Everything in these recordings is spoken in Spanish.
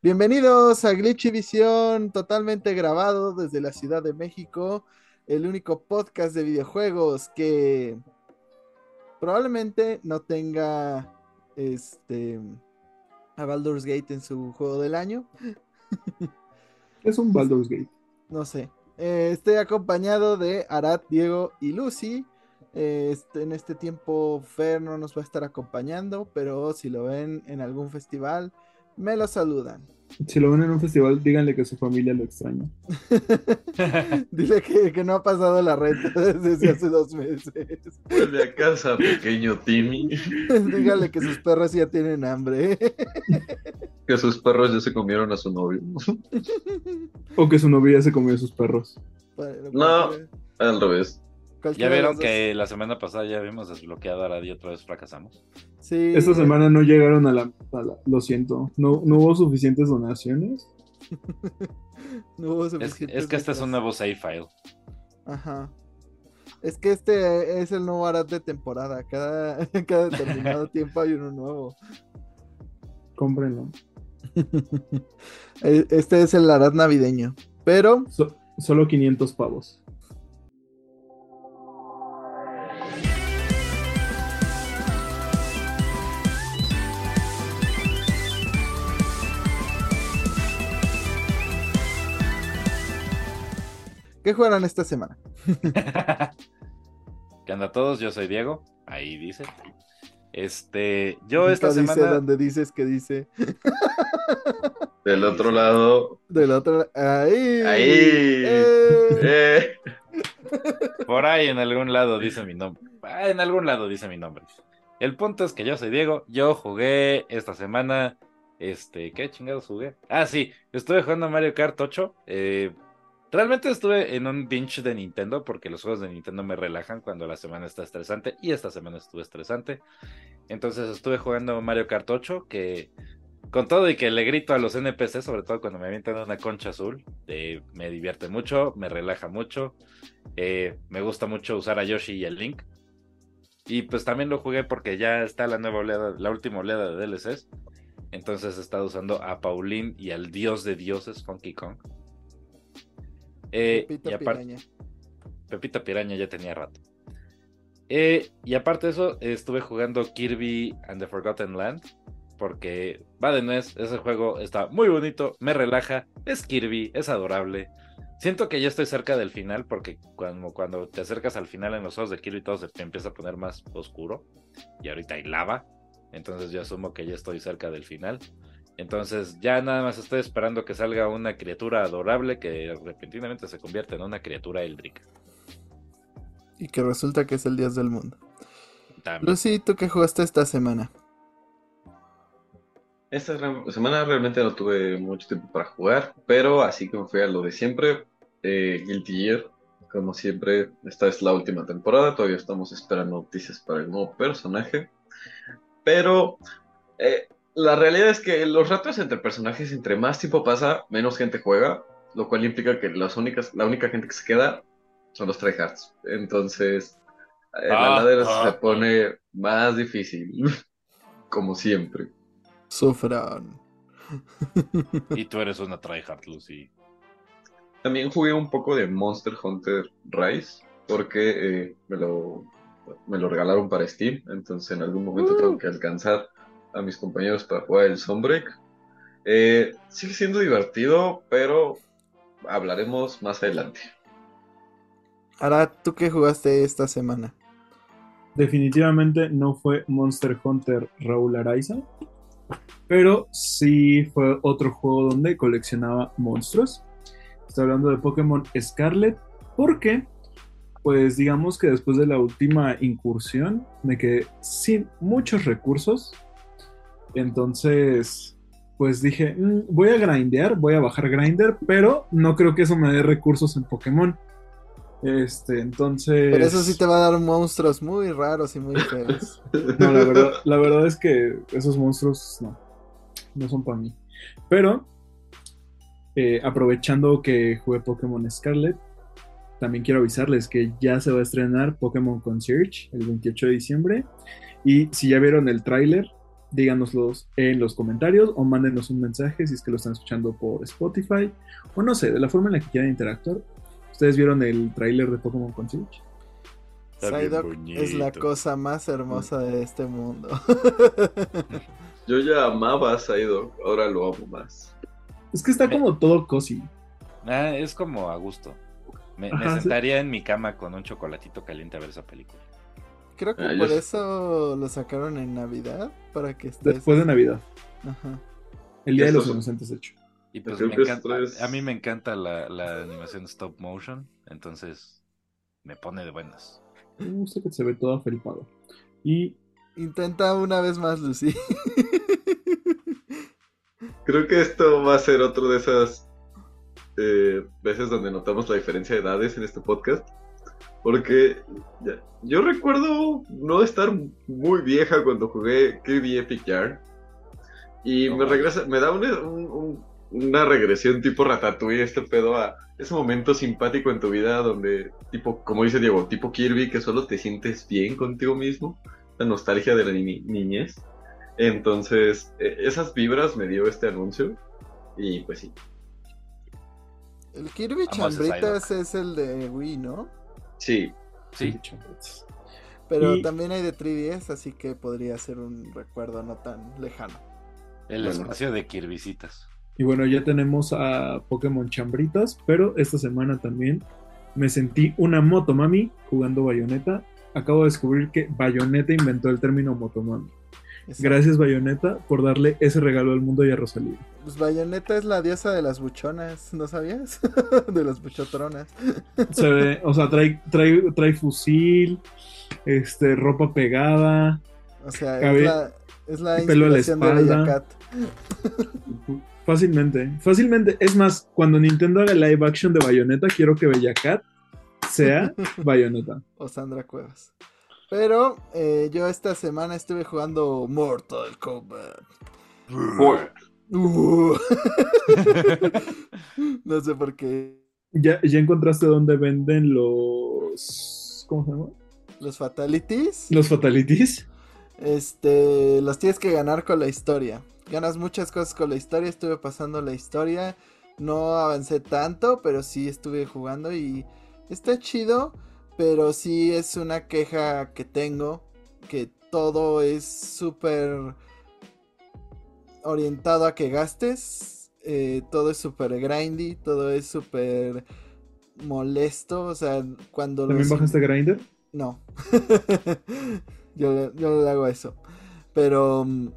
Bienvenidos a Glitchy Visión, totalmente grabado desde la Ciudad de México, el único podcast de videojuegos que probablemente no tenga este a Baldur's Gate en su juego del año. Es un Baldur's Gate. No sé. Eh, estoy acompañado de Arat, Diego y Lucy. Eh, este, en este tiempo Fer no nos va a estar acompañando, pero si lo ven en algún festival, me lo saludan. Si lo ven en un festival, díganle que su familia lo extraña. Dile que, que no ha pasado la renta desde hace dos meses. Vuelve a casa, pequeño Timmy. Dígale que sus perros ya tienen hambre. Que sus perros ya se comieron a su novio. O que su novia se comió a sus perros. Bueno, No. cualquiera- Al revés. Ya vieron que la semana pasada ya habíamos desbloqueado a y otra vez fracasamos. Sí. Esta semana no llegaron a la, a la- Lo siento. No, no hubo suficientes donaciones. no hubo Es, suficientes es que este es un nuevo save file. Ajá. Es que este es el nuevo Arat de temporada. Cada, cada determinado tiempo hay uno nuevo. Cómprenlo. Eh, Este es el Arat navideño. Pero So- solo 500 pavos. ¿Qué jugarán esta semana? ¿Qué onda a todos? Yo soy Diego. Ahí dice. Este, yo esta dice semana. donde dices que dice. Del otro lado. Del otro. Ahí. Ahí. Eh. Eh. Por ahí en algún lado dice mi nombre. Ah, en algún lado dice mi nombre. El punto es que yo soy Diego. Yo jugué esta semana. Este, ¿qué chingados jugué? Ah, sí, estuve jugando Mario Kart 8. Eh, realmente estuve en un binge de Nintendo porque los juegos de Nintendo me relajan cuando la semana está estresante. Y esta semana estuvo estresante. Entonces estuve jugando Mario Kart 8 que. Con todo y que le grito a los NPC, sobre todo cuando me avientan una concha azul, me divierte mucho, me relaja mucho. Eh, me gusta mucho usar a Yoshi y el Link. Y pues también lo jugué porque ya está la nueva oleada, la última oleada de DLCs. Entonces he estado usando a Pauline y al dios de dioses, Funky Kong. Eh, Pepito y aparte, Piraña. Pepita Piraña ya tenía rato. Eh, y aparte de eso, estuve jugando Kirby and the Forgotten Land. Porque va de nuez, ese juego está muy bonito, me relaja, es Kirby, es adorable. Siento que ya estoy cerca del final porque cuando, cuando te acercas al final en los juegos de Kirby todo se te empieza a poner más oscuro. Y ahorita hay lava. Entonces yo asumo que ya estoy cerca del final. Entonces ya nada más estoy esperando que salga una criatura adorable que repentinamente se convierte en una criatura eldrica. Y que resulta que es el dios del mundo. También. Lucy, ¿tú qué jugaste esta semana? Esta semana realmente no tuve mucho tiempo para jugar, pero así que me fui a lo de siempre. Eh, Guilty Gear, como siempre, esta es la última temporada, todavía estamos esperando noticias para el nuevo personaje. Pero eh, la realidad es que los ratos entre personajes, entre más tiempo pasa, menos gente juega, lo cual implica que las únicas, la única gente que se queda son los tryhards. Entonces, eh, la Ah, ladera ah, se pone más difícil, como siempre. Sufran. Y tú eres una tryhard, Lucy. También jugué un poco de Monster Hunter Rise porque eh, me lo, me lo regalaron para Steam, entonces en algún momento Uh. tengo que alcanzar a mis compañeros para jugar el Sunbreak. Eh, sigue siendo divertido, pero hablaremos más adelante. Ahora, ¿tú qué jugaste esta semana? Definitivamente no fue Monster Hunter Raúl Araiza. Pero sí fue otro juego donde coleccionaba monstruos. Estoy hablando de Pokémon Scarlet. Porque, pues digamos que después de la última incursión me quedé sin muchos recursos. Entonces, pues dije, "Mm, voy a grindear, voy a bajar grinder, pero no creo que eso me dé recursos en Pokémon. Este, entonces. Pero eso sí te va a dar monstruos muy raros y muy feos. No, la verdad, la verdad es que esos monstruos no, no son para mí. Pero, eh, aprovechando que jugué Pokémon Scarlet, también quiero avisarles que ya se va a estrenar Pokémon Concierge el 28 de diciembre. Y si ya vieron el tráiler, díganoslos en los comentarios o mándenos un mensaje si es que lo están escuchando por Spotify o no sé, de la forma en la que quieran interactuar. ¿Ustedes vieron el tráiler de Pokémon con Switch? Es la cosa más hermosa de este mundo. Yo ya amaba a Psyduck, ahora lo amo más. Es que está como todo cozy. Ah, es como a gusto. Me, me Ajá, sí. sentaría en mi cama con un chocolatito caliente a ver esa película. Creo que Ah, por eso lo sacaron en Navidad, para que estés... Después de Navidad. Ajá. El Día de los Inocentes, de hecho. Y pues me es encanta, a mí me encanta la, la animación stop motion, entonces me pone de buenas. Me gusta que se ve todo afelpado. Y Intenta una vez más, Lucy. Creo que esto va a ser otro de esas eh, veces donde notamos la diferencia de edades en este podcast. Porque yo recuerdo no estar muy vieja cuando jugué Kirby Epic Yarn. Y No me regresa, me da una, un- un- una regresión tipo Ratatouille, este pedo a ese momento simpático en tu vida donde, tipo, como dice Diego, tipo Kirby, que solo te sientes bien contigo mismo, la nostalgia de la ni- niñez. Entonces, eh, esas vibras me dio este anuncio y pues sí, El Kirby Chambritas es el de Wii, ¿no? Sí, Sí, Pero Y- también hay de 3DS, así que podría ser un recuerdo no tan lejano. el Bueno. espacio de Kirbycitas. Y bueno, ya tenemos a Pokémon Chambritas, pero esta semana también me sentí una motomami jugando Bayonetta. Acabo de descubrir que Bayonetta inventó el término motomami. Exacto. Gracias Bayonetta por darle ese regalo al mundo y a Rosalía. Pues Bayonetta es la diosa de las buchonas, ¿no sabías? de las buchotronas. Se ve, o sea, trae, trae, trae fusil, este, ropa pegada. O sea, Cabe- es la, es la de. Bella Cat. Fácilmente, fácilmente. Es más, cuando Nintendo haga live action de Bayonetta, quiero que Bella Cat sea Bayonetta. o Sandra Cuevas. Pero eh, yo esta semana estuve jugando Mortal Kombat. Uh. no sé por qué. ¿Ya, ya encontraste dónde venden los. ¿Cómo se llama? Los Fatalities. Los Fatalities. Este, los tienes que ganar con la historia. Ganas muchas cosas con la historia. Estuve pasando la historia. No avancé tanto, pero sí estuve jugando y está chido. Pero sí es una queja que tengo. Que todo es súper orientado a que gastes. eh, todo es súper grindy. Todo es súper molesto. O sea, cuando ¿También los- bajaste Grinder? no. yo, le- yo le hago eso. Pero. mm,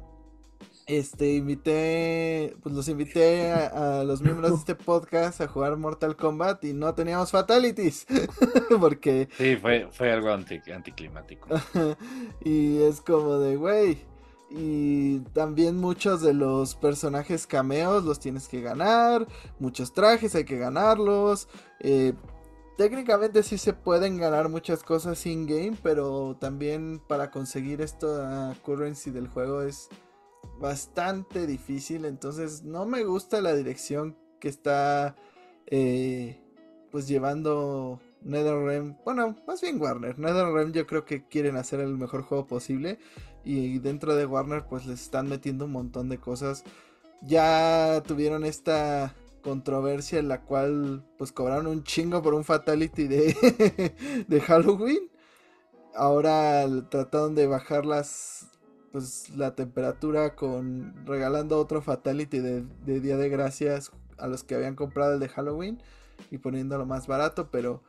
Este, invité. Pues los invité a, a los miembros de este podcast a jugar Mortal Kombat y no teníamos fatalities. Porque. Sí, fue, fue algo anti, anticlimático. y es como de, güey. Y también muchos de los personajes cameos los tienes que ganar. Muchos trajes hay que ganarlos. eh, técnicamente sí se pueden ganar muchas cosas in-game. Pero también para conseguir esta currency del juego es bastante difícil. Entonces no me gusta la dirección que está eh, pues llevando NetherRealm. Bueno, más bien Warner. NetherRealm yo creo que quieren hacer el mejor juego posible. Y dentro de Warner pues les están metiendo un montón de cosas. Ya tuvieron esta controversia en la cual pues cobraron un chingo por un fatality de, de Halloween. Ahora trataron de bajar las pues la temperatura con regalando otro fatality de, de Día de Gracias a los que habían comprado el de Halloween y poniéndolo más barato, pero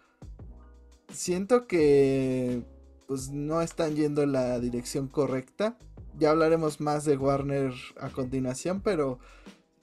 siento que pues no están yendo en la dirección correcta. Ya hablaremos más de Warner a continuación, pero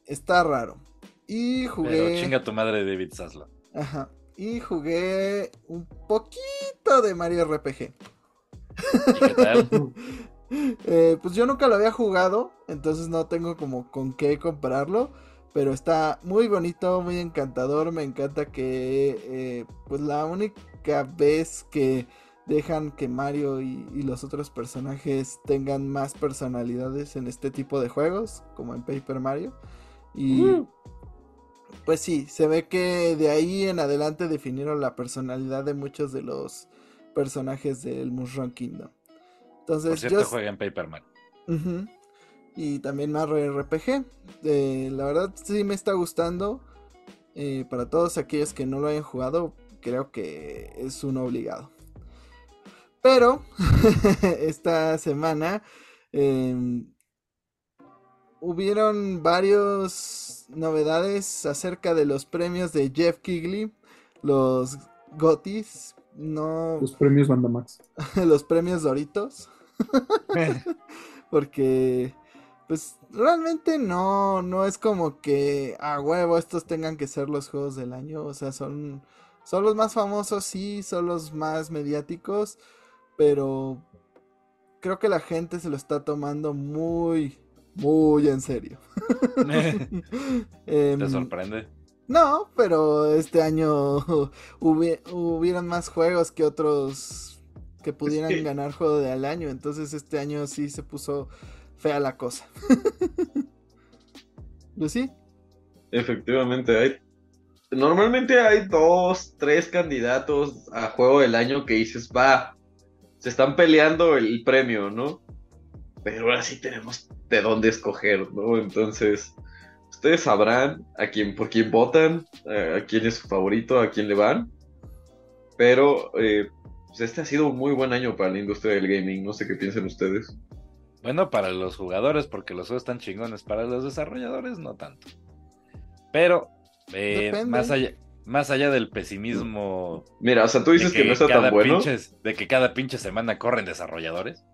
está raro. Y jugué Pero chinga tu madre David Zaslow. Ajá. Y jugué un poquito de Mario RPG. ¿Y qué tal? Eh, pues yo nunca lo había jugado, entonces no tengo como con qué compararlo. Pero está muy bonito, muy encantador. Me encanta que eh, pues la única vez que dejan que Mario y, y los otros personajes tengan más personalidades en este tipo de juegos, como en Paper Mario. Y pues sí, se ve que de ahí en adelante definieron la personalidad de muchos de los personajes del Mushroom Kingdom. Por Entonces, cierto, yo, juega en Paper Man. Ujú. y también Mario RPG. Eh, la verdad sí me está gustando. Eh, para todos aquellos que no lo hayan jugado, creo que es un obligado. Pero esta semana em, hubieron varias novedades acerca de los premios de Jeff Kigley, los Gotis, no Los premios Bandamax. los premios Doritos, porque pues realmente no no es como que a huevo estos tengan que ser los juegos del año, o sea, son son los más famosos, sí, son los más mediáticos, pero creo que la gente se lo está tomando muy muy en serio. Em, ¿Te sorprende? no, pero este año hubi- hubieron más juegos que otros que pudieran que- ganar juego del año. Entonces este año sí se puso fea la cosa. Lucy, Efectivamente, hay. Normalmente hay dos, tres candidatos a juego del año que dices, va, se están peleando el premio, ¿no? Pero ahora sí tenemos de dónde escoger, ¿no? Entonces, ustedes sabrán a quién, por quién votan, eh, a quién es su favorito, a quién le van. Pero eh, pues este ha sido un muy buen año para la industria del gaming, no sé qué piensan ustedes. Bueno, para los jugadores, porque los juegos están chingones. Para los desarrolladores, no tanto. Pero, eh, más allá, más allá del pesimismo Mira, o sea, tú de dices que, no está cada tan bueno. pinches- de que cada pinche semana corren desarrolladores.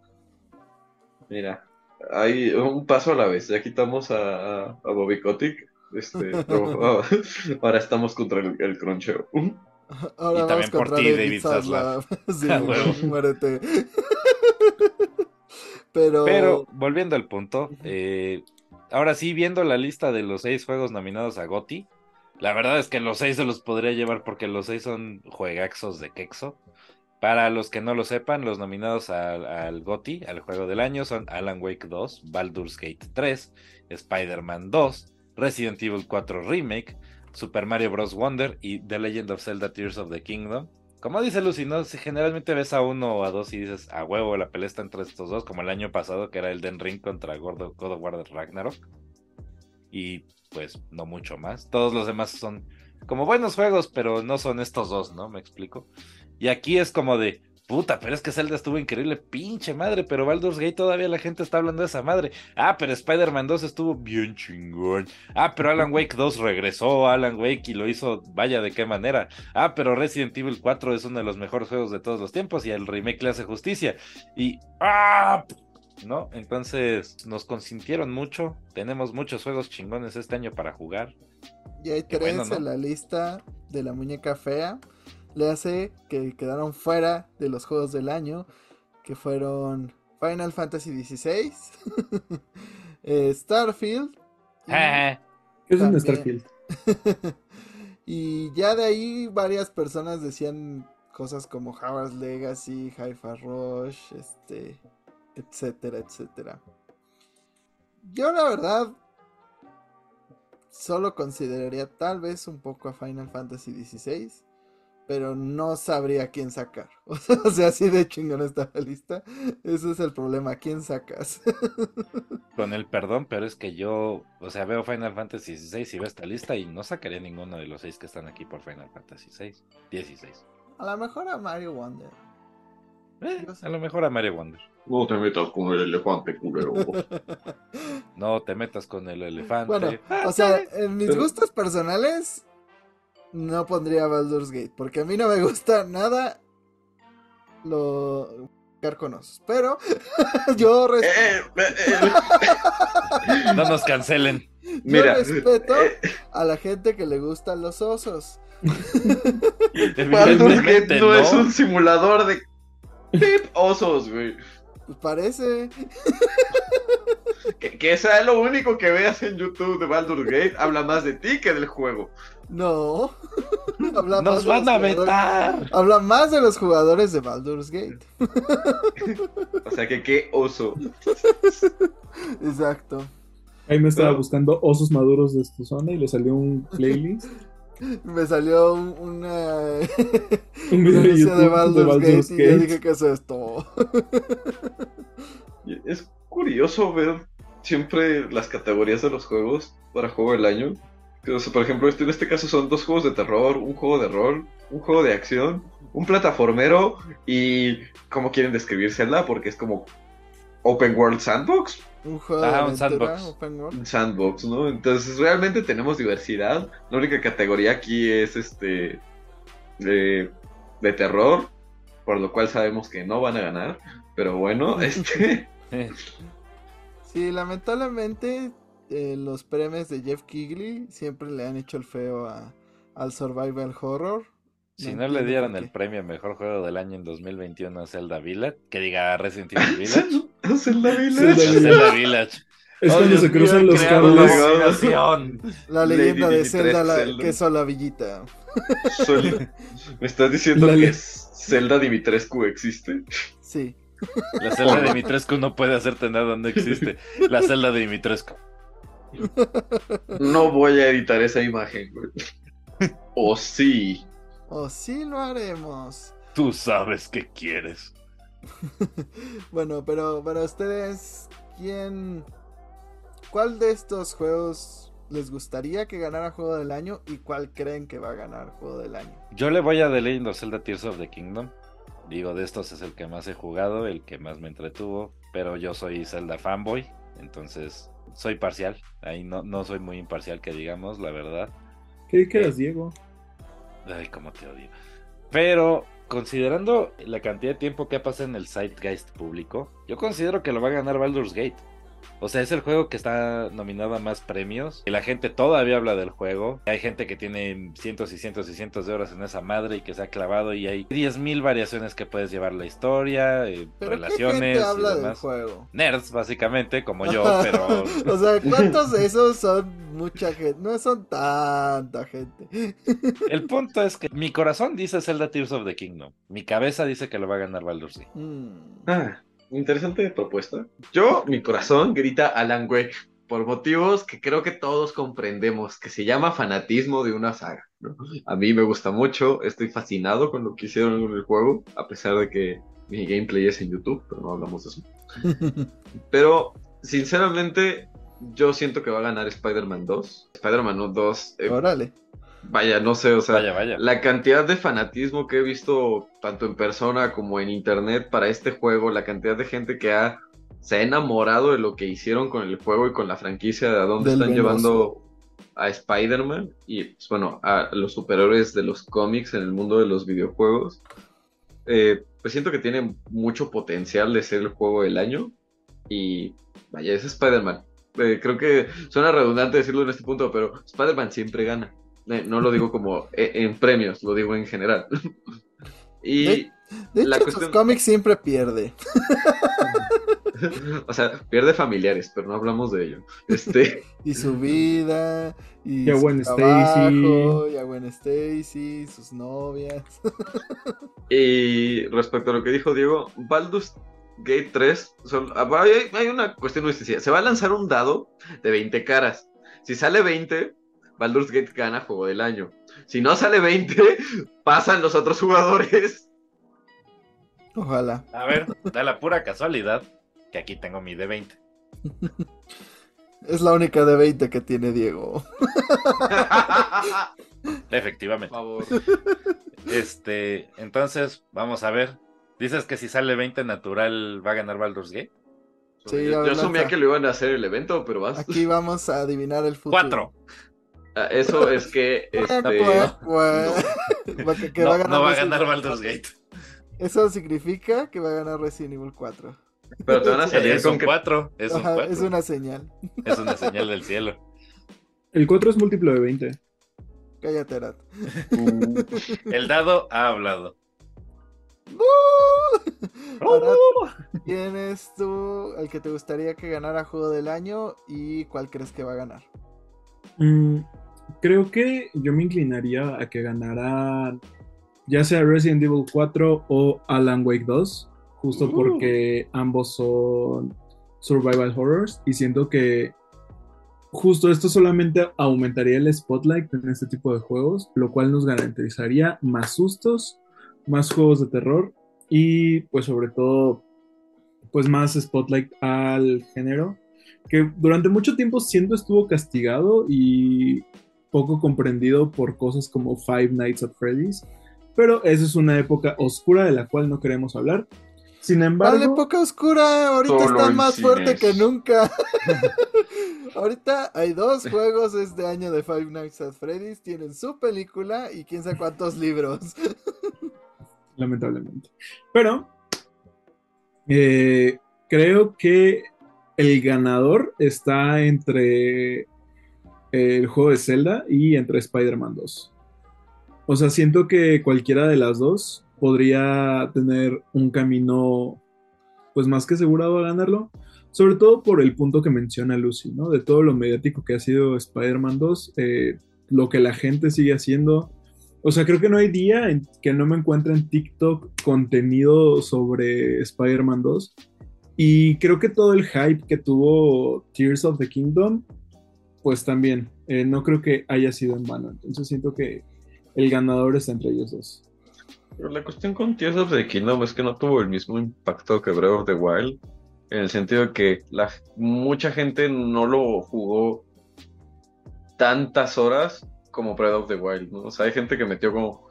Mira, hay un paso a la vez. Ya quitamos a, a, Bobby Kotick. Este, pero, ah, ahora estamos contra el, el cruncheo. ahora Y también por ti, David Zaslav. sí, A huevo. muérete. pero, Pero, volviendo al punto, eh, ahora sí, viendo la lista de los seis juegos nominados a GOTY, la verdad es que los seis se los podría llevar porque los seis son juegaxos de quexo. Para los que no lo sepan, los nominados al, al GOTY, al juego del año, son Alan Wake 2, Baldur's Gate 3, Spider-Man 2, Resident Evil 4 Remake, Super Mario Bros. Wonder y The Legend of Zelda Tears of the Kingdom. Como dice Lucy, ¿no? Si generalmente ves a uno o a dos y dices, a huevo, la pelea está entre estos dos, como el año pasado que era el Den Ring contra God of God of War Ragnarok. Y pues no mucho más. Todos los demás son como buenos juegos, pero no son estos dos, ¿no? Me explico. Y aquí es como de, puta, pero es que Zelda estuvo increíble, pinche madre, pero Baldur's Gate todavía la gente está hablando de esa madre. Ah, pero Spider-Man 2 estuvo bien chingón. Ah, pero Alan Wake 2 regresó a Alan Wake y lo hizo, vaya de qué manera. Ah, pero Resident Evil 4 es uno de los mejores juegos de todos los tiempos y el remake le hace justicia. Y, ah, ¿no? Entonces nos consintieron mucho. Tenemos muchos juegos chingones este año para jugar. y hay tres bueno, ¿no? en la lista de la muñeca fea. Le hace que quedaron fuera de los juegos del año, que fueron Final Fantasy XVI, eh, Starfield. y- ¿Qué es un. Starfield? y ya de ahí varias personas decían cosas como Howard's Legacy, Hi-Fi Rush, este, etcétera, etcétera. Yo la verdad solo consideraría tal vez un poco a Final Fantasy XVI, pero no sabría quién sacar. O sea, así de chingón está la lista. Ese es el problema, ¿quién sacas? con el perdón, pero es que yo, o sea, veo Final Fantasy XVI y veo esta lista y no sacaría ninguno de los seis que están aquí por Final Fantasy VI. 16. A lo mejor a Mario Wonder. Eh, a lo mejor a Mario Wonder. No te metas con el elefante, culero. No te metas con el elefante. Bueno, o sea, en mis gustos personales no pondría Baldur's Gate, porque a mí no me gusta nada lo con osos, pero yo, Eh, eh, eh, no nos cancelen. yo Mira, respeto eh, a la gente que le gustan los osos. Baldur's Gate no, no. es un simulador de pip osos, güey. Pues parece. Que, que sea lo único que veas en YouTube de Baldur's Gate habla más de ti que del juego. No. Habla más Nos de van los a jugadores- vetar. Habla más de los jugadores de Baldur's Gate. O sea que qué oso. Exacto. Ahí me estaba Pero- buscando osos maduros de esta zona y le salió un playlist. Me salió un- una. Un video de YouTube de de Baldur's, Gate y yo dije, ¿qué es esto? Es curioso ver siempre las categorías de los juegos para juego del año. Que, o sea, por ejemplo, este, en este caso son dos juegos de terror, un juego de rol, un juego de acción, un plataformero y cómo quieren describir Zelda, porque es como Open World Sandbox. Un juego Ah, de un sandbox. open world. Un sandbox, ¿no? Entonces realmente tenemos diversidad. La única categoría aquí es este de, de terror, por lo cual sabemos que no van a ganar. Pero bueno, este Sí, lamentablemente eh, los premios de Jeff Kigley siempre le han hecho el feo a, al survival horror. Si No no le dieran el premio a mejor juego del año en 2021 a Zelda Village, que diga Resident Evil Village. Zelda Zelda Village. Zelda Village. Es Oh, cuando se cruzan los cables. La Lady leyenda de Zelda, la, Zelda. que sola villita. Sol- ¿Me estás diciendo La que Zelda Dimitrescu existe? Sí. La celda de Dimitrescu no puede hacerte nada, no existe. La celda de Dimitrescu. No voy a editar esa imagen, güey. O sí. O sí lo haremos. Tú sabes qué quieres. Bueno, pero para ustedes, ¿quién... ¿Cuál de estos juegos les gustaría que ganara Juego del Año y cuál creen que va a ganar Juego del Año? Yo le voy a The Legend of Zelda Tears of the Kingdom. Digo, de estos es el que más he jugado, el que más me entretuvo. Pero yo soy Zelda fanboy, entonces soy parcial. Ahí no, no soy muy imparcial, que digamos, la verdad. ¿Qué quedas, Diego? Ay, cómo te odio. Pero considerando la cantidad de tiempo que ha pasado en el Zeitgeist público, yo considero que lo va a ganar Baldur's Gate. O sea, es el juego que está nominado a más premios. Y la gente todavía habla del juego. Hay gente que tiene cientos y cientos y cientos de horas en esa madre y que se ha clavado. Y hay 10.000 variaciones que puedes llevar la historia, eh, ¿Pero qué relaciones gente habla y del juego? Nerds, básicamente, como yo, pero. o sea, ¿cuántos de esos son mucha gente? No son tanta gente. El punto es que mi corazón dice Zelda Tears of the Kingdom. Mi cabeza dice que lo va a ganar Baldur's Gate. Mm. Ah, interesante propuesta. Yo, mi corazón grita Alan Wake por motivos que creo que todos comprendemos, que se llama fanatismo de una saga. ¿no? A mí me gusta mucho, estoy fascinado con lo que hicieron en el juego, a pesar de que mi gameplay es en YouTube, pero no hablamos de eso. Pero, sinceramente, yo siento que va a ganar Spider-Man 2. Spider-Man 2, eh, Órale. Vaya, no sé, o sea, Vaya, vaya. la cantidad de fanatismo que he visto tanto en persona como en internet para este juego, la cantidad de gente que ha, se ha enamorado de lo que hicieron con el juego y con la franquicia, de a dónde Del están venoso. llevando a Spider-Man y, pues, bueno, a los superhéroes de los cómics en el mundo de los videojuegos. Eh, pues siento que tiene mucho potencial de ser el juego del año y, vaya, es Spider-Man. Eh, creo que suena redundante decirlo en este punto, pero Spider-Man siempre gana. Eh, no lo digo como eh, en premios, lo digo en general. y, De- De hecho, La cuestión- cómics siempre pierde. o sea, pierde familiares, pero no hablamos de ello. Este, Y su vida, y Y a su Gwen trabajo, y a Gwen Stacy, sus novias. y respecto a lo que dijo Diego, Baldur's Gate 3, son- ah, hay, hay una cuestión muy sencilla. Se va a lanzar un dado de 20 caras. Si sale 20, Baldur's Gate gana juego del año. Si no sale 20, pasan los otros jugadores. Ojalá. A ver, da la pura casualidad que aquí tengo mi D20. Es la única de 20 que tiene Diego. Por Efectivamente. favor. Este, entonces, vamos a ver. Dices que si sale 20 natural va a ganar Baldur's Gate. Sí, yo asumía que lo iban a hacer el evento, pero vas. Aquí vamos a adivinar el futuro. Cuatro. Ah, Eso es que. Este, cuac, cuac. Va que- que no, va a ganar no va a ganar Baldur's 4. Gate. Eso significa que va a ganar Resident Evil 4. pero te van a salir Es con un que. 4. Es un Ajá, 4. es una señal. Es una señal del cielo. El 4 es múltiplo de 20. Cállate, Arat. Uh, El dado ha hablado. Arat, ¿quién es tú el que te gustaría que ganara Juego del Año y cuál crees que va a ganar? Mm, creo que yo me inclinaría a que ganara ya sea Resident Evil 4 o Alan Wake 2, justo Uh. porque ambos son survival horrors y siento que justo esto solamente aumentaría el spotlight en este tipo de juegos, lo cual nos garantizaría más sustos, más juegos de terror y pues sobre todo pues más spotlight al género que durante mucho tiempo siento estuvo castigado y poco comprendido por cosas como Five Nights at Freddy's, pero esa es una época oscura de la cual no queremos hablar. Sin embargo, La época oscura ahorita está más fuerte que nunca. ahorita hay dos juegos este año de Five Nights at Freddy's, tienen su película y quién sabe cuántos libros. lamentablemente. Pero eh, creo que el ganador está entre el juego de Zelda y entre Spider-Man 2. O sea, siento que cualquiera de las dos podría tener un camino pues más que asegurado a ganarlo. Sobre todo por el punto que menciona Lucy, ¿no? De todo lo mediático que ha sido Spider-Man 2, eh, lo que la gente sigue haciendo, o sea, creo que no hay día en que no me encuentre en TikTok contenido sobre Spider-Man 2. Y creo que todo el hype que tuvo Tears of the Kingdom, pues también, eh, no creo que haya sido en vano. Entonces siento que el ganador está entre ellos dos. Pero la cuestión con Tears of the Kingdom es que no tuvo el mismo impacto que Breath of the Wild, en el sentido de que la, mucha gente no lo jugó tantas horas como Breath of the Wild, ¿no? O sea, hay gente que metió como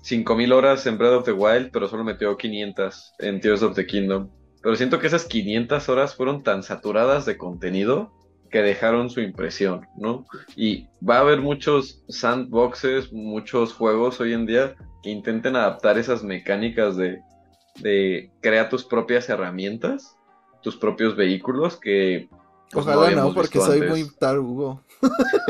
5000 horas en Breath of the Wild, pero solo metió 500 en Tears of the Kingdom. Pero siento que esas 500 horas fueron tan saturadas de contenido que dejaron su impresión, ¿no? Y va a haber muchos sandboxes, muchos juegos hoy en día que intenten adaptar esas mecánicas de, de crear tus propias herramientas, tus propios vehículos que... pues, Ojalá no, porque soy antes. muy tarugo.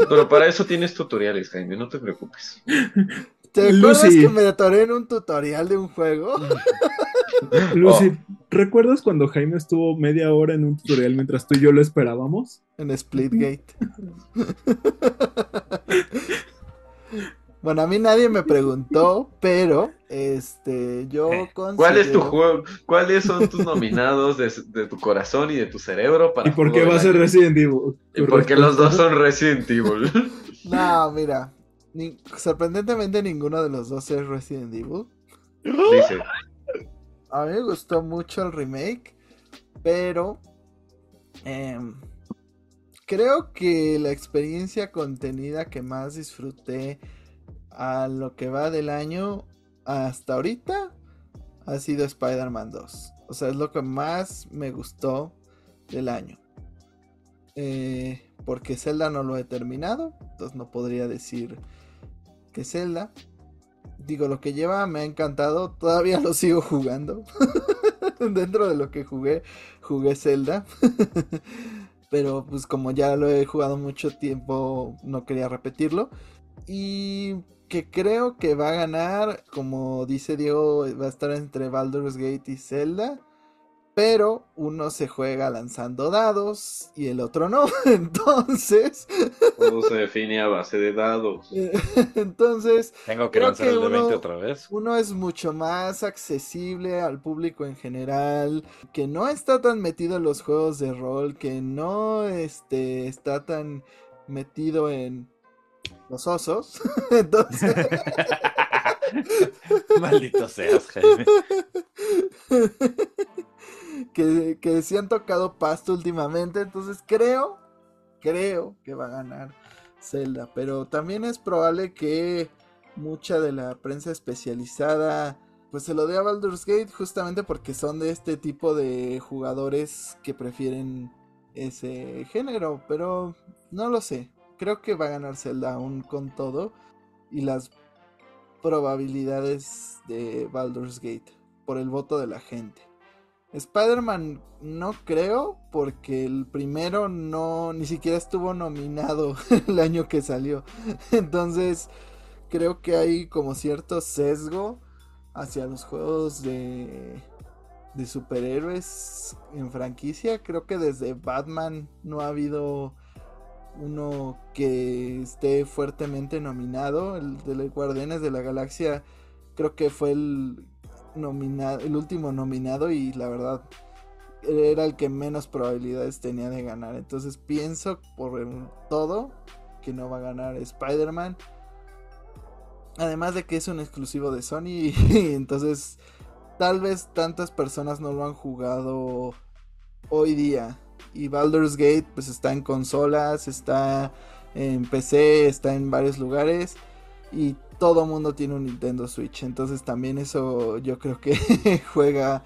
Pero para eso tienes tutoriales, Jaime, no te preocupes. ¿Te acuerdas Lucy. que me atoré en un tutorial de un juego? Lucy, ¿recuerdas cuando Jaime estuvo media hora en un tutorial mientras tú y yo lo esperábamos? En Splitgate. bueno, a mí nadie me preguntó, pero este yo considero... ¿Cuál es tu juego? ¿Cuáles son tus nominados de, de tu corazón y de tu cerebro para ¿Y por qué va a ser? Resident Evil? ¿Y por qué los dos son Resident Evil? No, mira. Ni- sorprendentemente ninguno de los dos es Resident Evil. Dice. A mí me gustó mucho el remake, pero em, creo que la experiencia contenida que más disfruté a lo que va del año hasta ahorita ha sido Spider-Man 2. O sea, es lo que más me gustó del año. Eh, porque Zelda no lo he terminado, entonces no podría decir que Zelda. Digo, lo que lleva me ha encantado, todavía lo sigo jugando. Dentro de lo que jugué, jugué Zelda. Pero pues como ya lo he jugado mucho tiempo, no quería repetirlo. Y que creo que va a ganar, como dice Diego, va a estar entre Baldur's Gate y Zelda. Pero uno se juega lanzando dados y el otro no. Entonces, Todo se define a base de dados. entonces Tengo que lanzar que el de 20 uno- otra vez. uno es mucho más accesible al público en general, que no está tan metido en los juegos de rol, que no este, está tan metido en los osos. Entonces, Maldito seas, Jaime. Que, que se han tocado pasto últimamente. Entonces creo, creo que va a ganar Zelda. Pero también es probable que mucha de la prensa especializada pues se lo dé a Baldur's Gate justamente porque son de este tipo de jugadores que prefieren ese género. Pero no lo sé. Creo que va a ganar Zelda aún con todo. Y las probabilidades de Baldur's Gate por el voto de la gente. Spider-Man no creo porque el primero no ni siquiera estuvo nominado el año que salió. Entonces creo que hay como cierto sesgo hacia los juegos de de superhéroes en franquicia. Creo que desde Batman no ha habido uno que esté fuertemente nominado. El de los Guardianes de la Galaxia creo que fue el nominado, el último nominado y la verdad era el que menos probabilidades tenía de ganar. Entonces pienso por todo que no va a ganar Spider-Man. Además de que es un exclusivo de Sony y entonces tal vez tantas personas no lo han jugado hoy día y Baldur's Gate pues está en consolas, está en PC, está en varios lugares y todo mundo tiene un Nintendo Switch. Entonces también eso yo creo que juega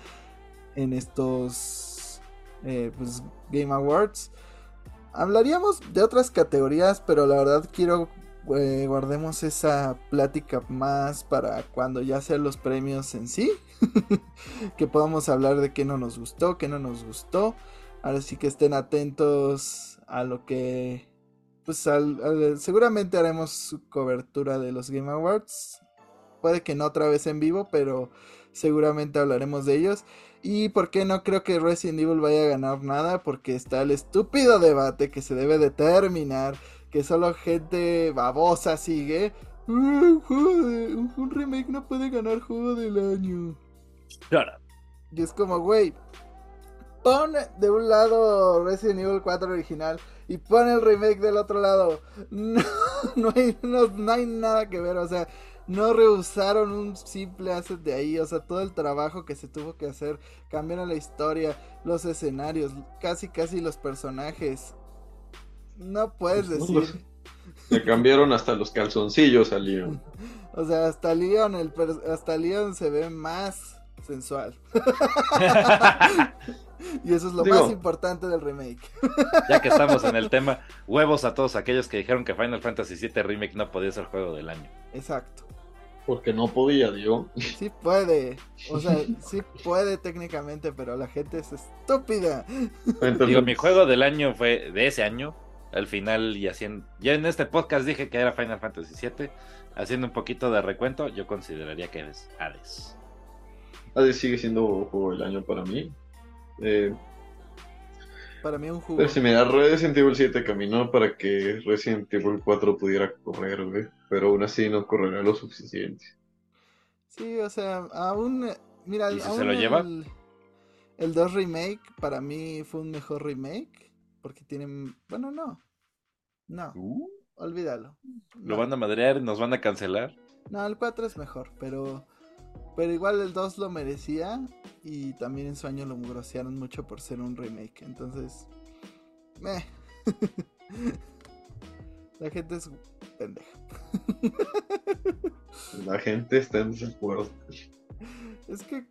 en estos eh, pues, Game Awards. Hablaríamos de otras categorías, pero la verdad quiero eh, guardemos esa plática más para cuando ya sean los premios en sí. que podamos hablar de qué no nos gustó, qué no nos gustó. Ahora sí que estén atentos a lo que pues seguramente haremos cobertura de los Game Awards. Puede que no otra vez en vivo, pero seguramente hablaremos de ellos. Y por qué no creo que Resident Evil vaya a ganar nada, porque está el estúpido debate que se debe de terminar, que solo gente babosa sigue. un, un remake no puede ganar juego del año. Claro. Y es como, güey, pon de un lado Resident Evil 4 original y pone el remake del otro lado. No, hay, no, hay nada que ver, o sea, no rehusaron un simple asset de ahí, o sea, todo el trabajo que se tuvo que hacer, cambiaron la historia, los escenarios, casi casi los personajes. No puedes pues decir. Le cambiaron hasta los calzoncillos a Leon. O sea, hasta Leon, el hasta Leon se ve más sensual. y eso es lo más importante del remake. ya que estamos en el tema, huevos a todos aquellos que dijeron que Final Fantasy VII Remake no podía ser juego del año. Exacto. Porque no podía, digo. Sí puede. O sea, sí puede técnicamente, pero la gente es estúpida. Digo, mi juego del año fue de ese año. Al final, y haciendo. Ya en este podcast dije que era Final Fantasy VII. Haciendo un poquito de recuento, yo consideraría que es Hades. Hades sigue siendo juego del año para mí. Eh, para mí un juego. Pero si mira, Resident Evil 7 caminó para que Resident Evil 4 pudiera correr, güey. Pero aún así no correrá lo suficiente. Sí, o sea, aún. Mira, ¿Y se lo lleva? El, 2 Remake para mí fue un mejor remake. Porque tienen. Bueno, no. No. Uh. Olvídalo. ¿Lo van a madrear? ¿Nos van a cancelar? No, el 4 es mejor, pero. Pero igual el 2 lo merecía y también en su año lo grosearon mucho por ser un remake. Entonces, meh. La gente es pendeja. La gente está en desacuerdo. Es que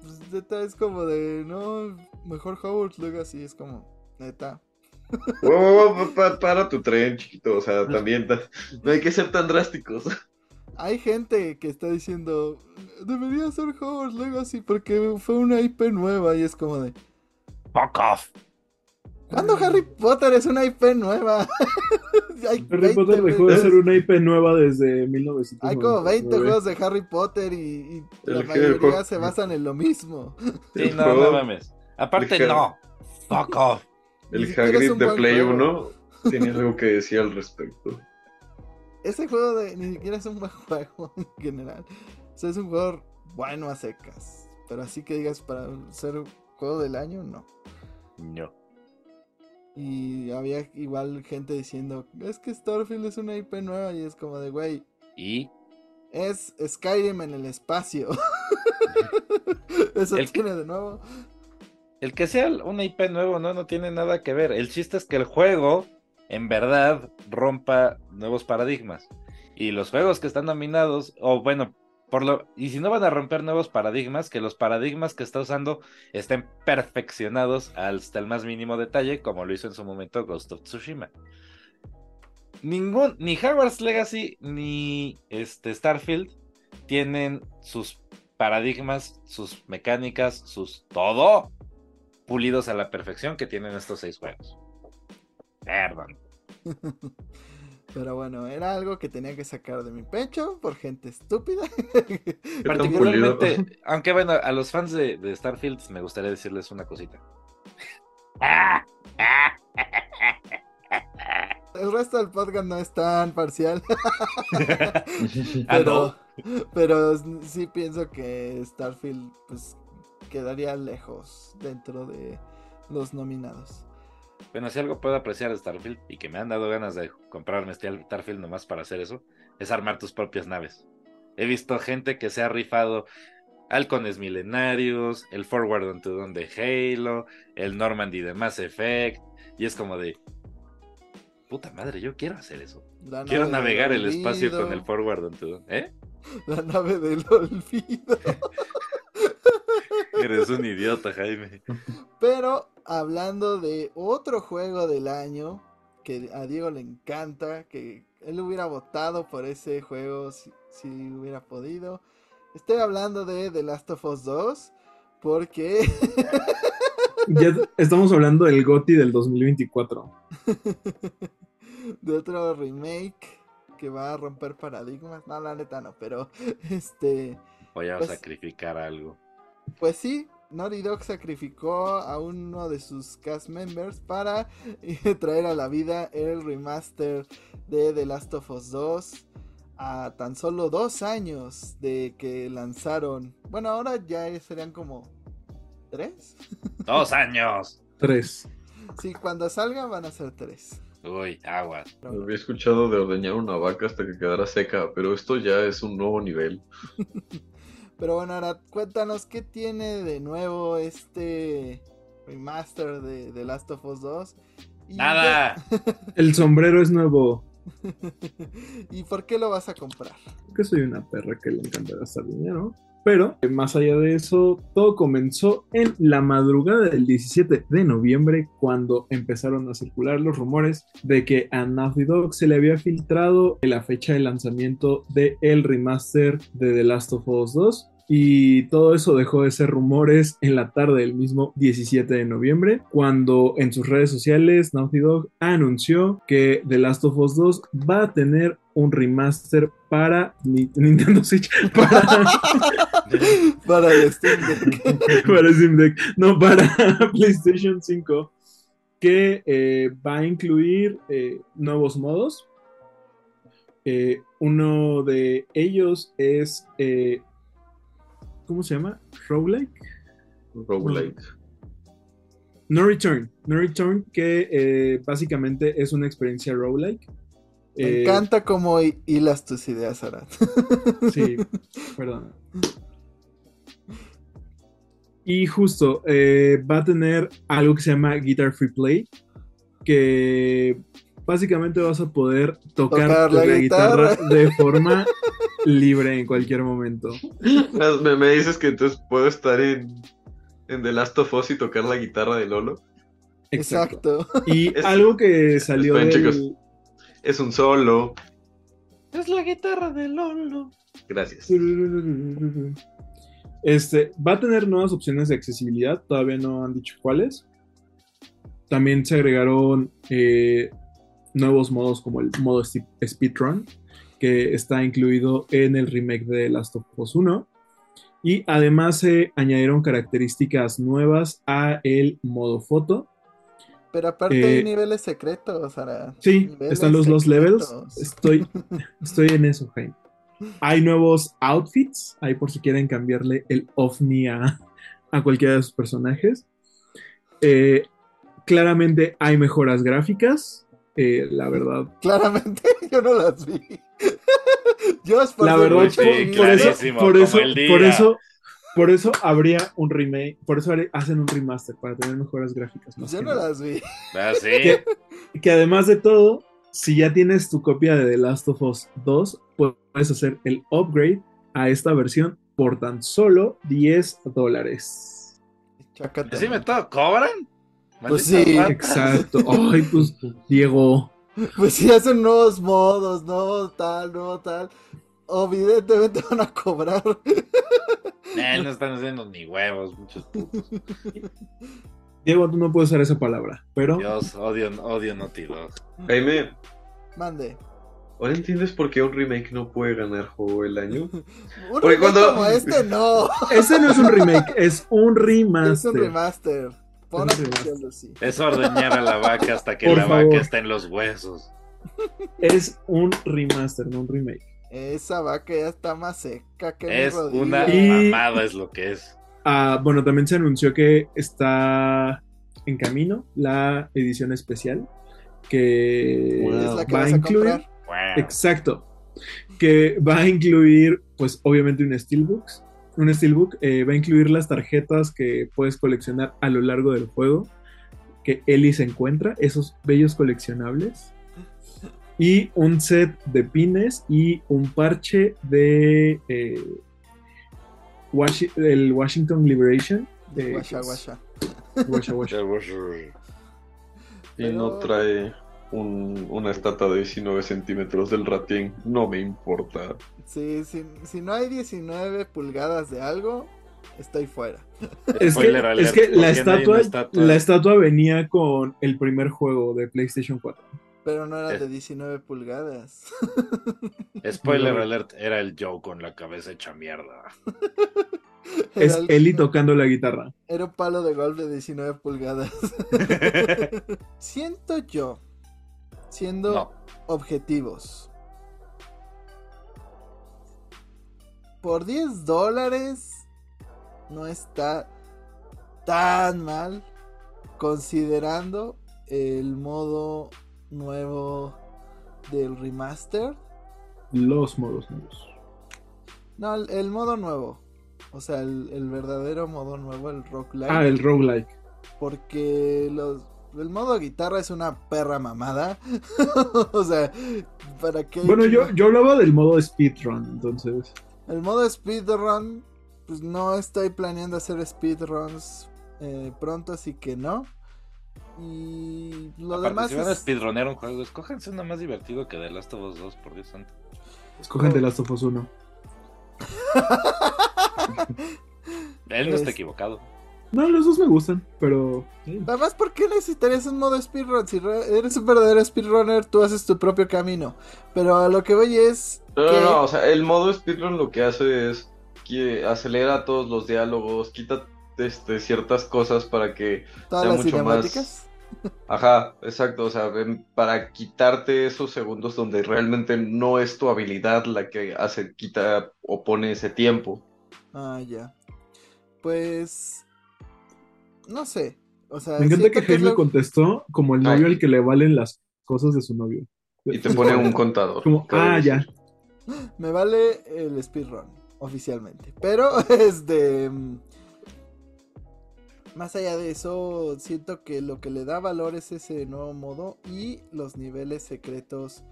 pues, neta es como de no, mejor Howard Legacy es como neta. para tu tren, chiquito. O sea, también no hay que ser tan drásticos hay gente que está diciendo, debería ser Hogwarts Legacy porque fue una IP nueva y es como de... Fuck off. ¿Cuándo Harry Potter es una IP nueva? Harry Potter dejó de ser una IP nueva desde 1900. Hay como 20 juegos de Harry Potter y, la mayoría se basan en lo mismo. Sí, no, no mames. Aparte, no. Fuck off. El Hagrid de Play 1 tiene algo que decir al respecto ese juego de, ni siquiera es un buen juego en general. O sea, es un juego bueno a secas. Pero así que digas para ser juego del año, no. No. Y había igual gente diciendo, es que Starfield es una IP nueva y es como de, güey. ¿Y? Es Skyrim en el espacio. Eso tiene de nuevo. El que sea una IP nuevo no, no tiene nada que ver. El chiste es que el juego en verdad rompa nuevos paradigmas. Y los juegos que están nominados, o bueno, por lo, y si no van a romper nuevos paradigmas, que los paradigmas que está usando estén perfeccionados hasta el más mínimo detalle, como lo hizo en su momento Ghost of Tsushima. Ningún, ni Hogwarts Legacy ni este Starfield tienen sus paradigmas, sus mecánicas, sus todo pulidos a la perfección que tienen estos seis juegos. Perdón. Pero bueno, era algo que tenía que sacar de mi pecho por gente estúpida. Particularmente, aunque bueno, a los fans de, Starfield me gustaría decirles una cosita. El resto del podcast no es tan parcial. Ah, pero, pero sí pienso que Starfield pues quedaría lejos dentro de los nominados. Bueno, si algo puedo apreciar de Starfield y que me han dado ganas de comprarme este Starfield nomás para hacer eso, es armar tus propias naves. He visto gente que se ha rifado halcones milenarios, el Forward Unto Dawn de Halo, el Normandy de Mass Effect, y es como de, puta madre, yo quiero hacer eso. La Quiero navegar el espacio con el Forward Unto Dawn. ¿Eh? La nave del olvido. Eres un idiota, Jaime. Pero hablando de otro juego del año que a Diego le encanta, que él hubiera votado por ese juego si, si hubiera podido. Estoy hablando de The Last of Us 2 porque Ya estamos hablando del GOTI del 2024. de otro remake que va a romper paradigmas. No, la neta no, pero este, Voy a Pues- sacrificar algo. Pues sí, Naughty Dog sacrificó a uno de sus cast members para eh, traer a la vida el remaster de The Last of Us 2 a tan solo dos años de que lanzaron. Bueno, ahora ya serían como tres. ¡Dos años! Tres. Sí, cuando salgan van a ser tres. Uy, aguas. Había escuchado de ordeñar una vaca hasta que quedara seca, pero esto ya es un nuevo nivel. Pero bueno, ahora cuéntanos qué tiene de nuevo este remaster de The Last of Us 2. Y ¡Nada! El sombrero es nuevo. ¿Y por qué lo vas a comprar? que soy una perra que le encanta gastar dinero. Pero, eh, más allá de eso, todo comenzó en la madrugada del 17 de noviembre, cuando empezaron a circular los rumores de que a Naughty Dog se le había filtrado la fecha de lanzamiento de el remaster de The Last of Us 2. Y todo eso dejó de ser rumores en la tarde del mismo 17 de noviembre, cuando en sus redes sociales Naughty Dog anunció que The Last of Us 2 va a tener un remaster para Ni- Nintendo Switch, para, Para el Steam Deck. para Steam Deck, no para PlayStation 5, que eh, va a incluir eh, nuevos modos. Eh, uno de ellos es, eh, ¿cómo se llama? Roguelike. Roguelite. No Return. No Return, que eh, básicamente es una experiencia roguelike. Me Eh, encanta cómo hi- hilas tus ideas, Arad. Sí, perdón. Y justo, eh, va a tener algo que se llama Guitar Free Play, que básicamente vas a poder tocar, Tocar la la, guitarra. guitarra. de forma libre en cualquier momento. Me, me dices que entonces puedo estar en, en The Last of Us y tocar la guitarra de Lolo. Exacto. Y Es- algo que salió Esperen, del- chicos. Es un solo. Es la guitarra de Lolo. Gracias. Este, va a tener nuevas opciones de accesibilidad, todavía no han dicho cuáles. También se agregaron eh, nuevos modos como el modo speedrun, que está incluido en el remake de Last of Us 1. Y además se añadieron características nuevas a el modo foto. Pero aparte Eh, hay niveles secretos, Arad. Sí, Niveles están los Lost Levels. secretos. Estoy, estoy en eso, Jaime. Hay nuevos outfits, ahí por si quieren cambiarle el ovni a, a cualquiera de sus personajes. Eh, claramente hay mejoras gráficas, eh, la verdad. Claramente yo no las vi. yo es por La verdad, muy sí, por, eso, por eso, por eso, por eso habría un remake, por eso hacen un remaster para tener mejoras gráficas. más Yo que no las vi. Ah, sí. que, que además de todo, si ya tienes tu copia de The Last of Us 2, puedes hacer el upgrade a esta versión por tan solo 10 dólares. ¿Así me todo cobran? Pues sí. Exacto. Ay, pues, Diego. Pues si hacen nuevos modos, nuevo tal, nuevo tal. Evidentemente van a cobrar. Eh, no están haciendo ni huevos, muchos putos. Diego, tú no puedes usar esa palabra, pero Dios, odio, odio Naughty Dog. Jaime, Mande. ¿ahora entiendes por qué un remake no puede ganar juego del año? Un Porque cuando- como este no. ese no es un remake, es un Es remaster. un remaster. Pon Es un atención, Lucy. Es ordeñar a la vaca hasta que Por la favor. vaca está en los huesos. Es un remaster, no un remake. Esa vaca ya está más seca que mi Es una Y- mamada, es lo que es. Ah, bueno, también se anunció que está en camino la edición especial que Wow. Es la que va a vas a incluir. Wow. exacto que va a incluir pues obviamente un steelbooks un Steelbook. eh, va a incluir las tarjetas que puedes coleccionar a lo largo del juego. Que Ellie se encuentra, esos bellos coleccionables. Y un set de pines y un parche de eh, Washi- del Washington Liberation. es- guasha. Guasha, guasha. Y no trae un- una estatua de 19 centímetros del Ratien. No me importa. Sí, si, si no hay 19 pulgadas de algo, estoy fuera. Es que, alert, es que la, ¿por qué no hay estatua, una estatua? la estatua venía con el primer juego de PlayStation 4. Pero no era Eh. de 19 pulgadas. Spoiler alert, era el Joe con la cabeza hecha mierda. Es Era el- Ellie tocando la guitarra. Era un palo de golf de 19 pulgadas. Siento yo, siendo No. objetivos. Por 10 dólares no está tan mal considerando el modo nuevo del remaster. Los modos nuevos. No, el, el modo nuevo. O sea, el, el verdadero modo nuevo, el rock light. Ah, el roguelike. Porque los, el modo guitarra es una perra mamada. o sea, ¿para qué? Bueno, yo, yo hablaba del modo speedrun, entonces. El modo speedrun, pues no estoy planeando hacer speedruns eh, pronto, así que no. Y lo Aparte, demás si van a es... speedronear un juego, escójanse uno más divertido que The Last of Us 2, por Dios santo. Escogen Oh. The Last of Us 1. Él no está Es- equivocado. No, los dos me gustan, pero. sí. Además, ¿por qué necesitarías un modo speedrun? Si re- eres un verdadero speedrunner, tú haces tu propio camino. Pero a lo que voy es... No, no, no, o sea, el modo speedrun lo que hace es que acelera todos los diálogos, quita este, ciertas cosas para que todas sea las mucho más- cinemáticas. Ajá, exacto, o sea, ven, para quitarte esos segundos donde realmente no es tu habilidad la que hace, quita o pone ese tiempo. Ah, ya. Pues... No sé. O sea, Me encanta que Jaime lo- contestó como el novio Ay. al que le valen las cosas de su novio. Y te pone un contador. Como, ah, vez. ya. Me vale el speedrun, oficialmente. Pero, este. mm, Más allá de eso, siento que lo que le da valor es ese nuevo modo y los niveles secretos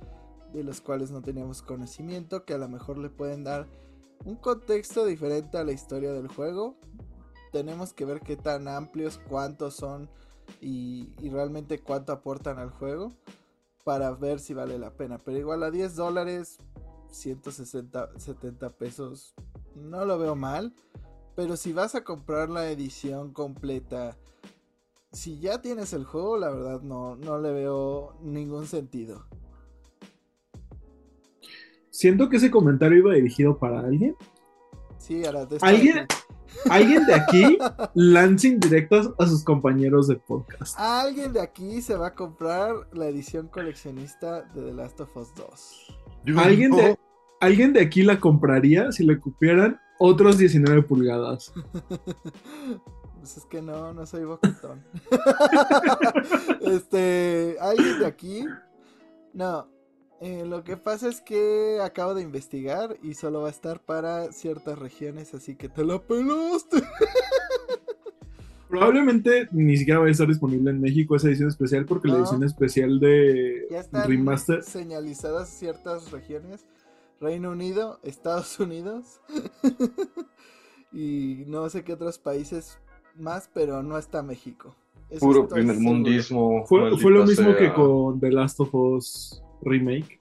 de los cuales no teníamos conocimiento, que a lo mejor le pueden dar un contexto diferente a la historia del juego. Tenemos que ver qué tan amplios, cuántos son y, realmente cuánto aportan al juego para ver si vale la pena. Pero igual a 10 dólares 160, 70 pesos. No lo veo mal. Pero si vas a comprar la edición completa, si ya tienes el juego, la verdad no, no le veo ningún sentido. Siento que ese comentario iba dirigido para alguien. Sí, ahora ¿Alguien? Alguien de aquí lanza indirectas a sus compañeros de podcast. Alguien de aquí se va a comprar la edición coleccionista de The Last of Us 2. ¿Alguien de, alguien de aquí la compraría si le cupieran otros 19 pulgadas. Pues es que no, no soy boquetón. este, alguien de aquí. No. eh, lo que pasa es que acabo de investigar y solo va a estar para ciertas regiones, así que te la pelaste. Probablemente ni siquiera va a estar disponible en México esa edición especial porque la edición especial de Ya están remaster señalizadas ciertas regiones. Reino Unido, Estados Unidos. y no sé qué otros países más, pero no está México. Eso Puro primer seguro. mundismo. fue, fue lo mismo que con The Last of Us Remake,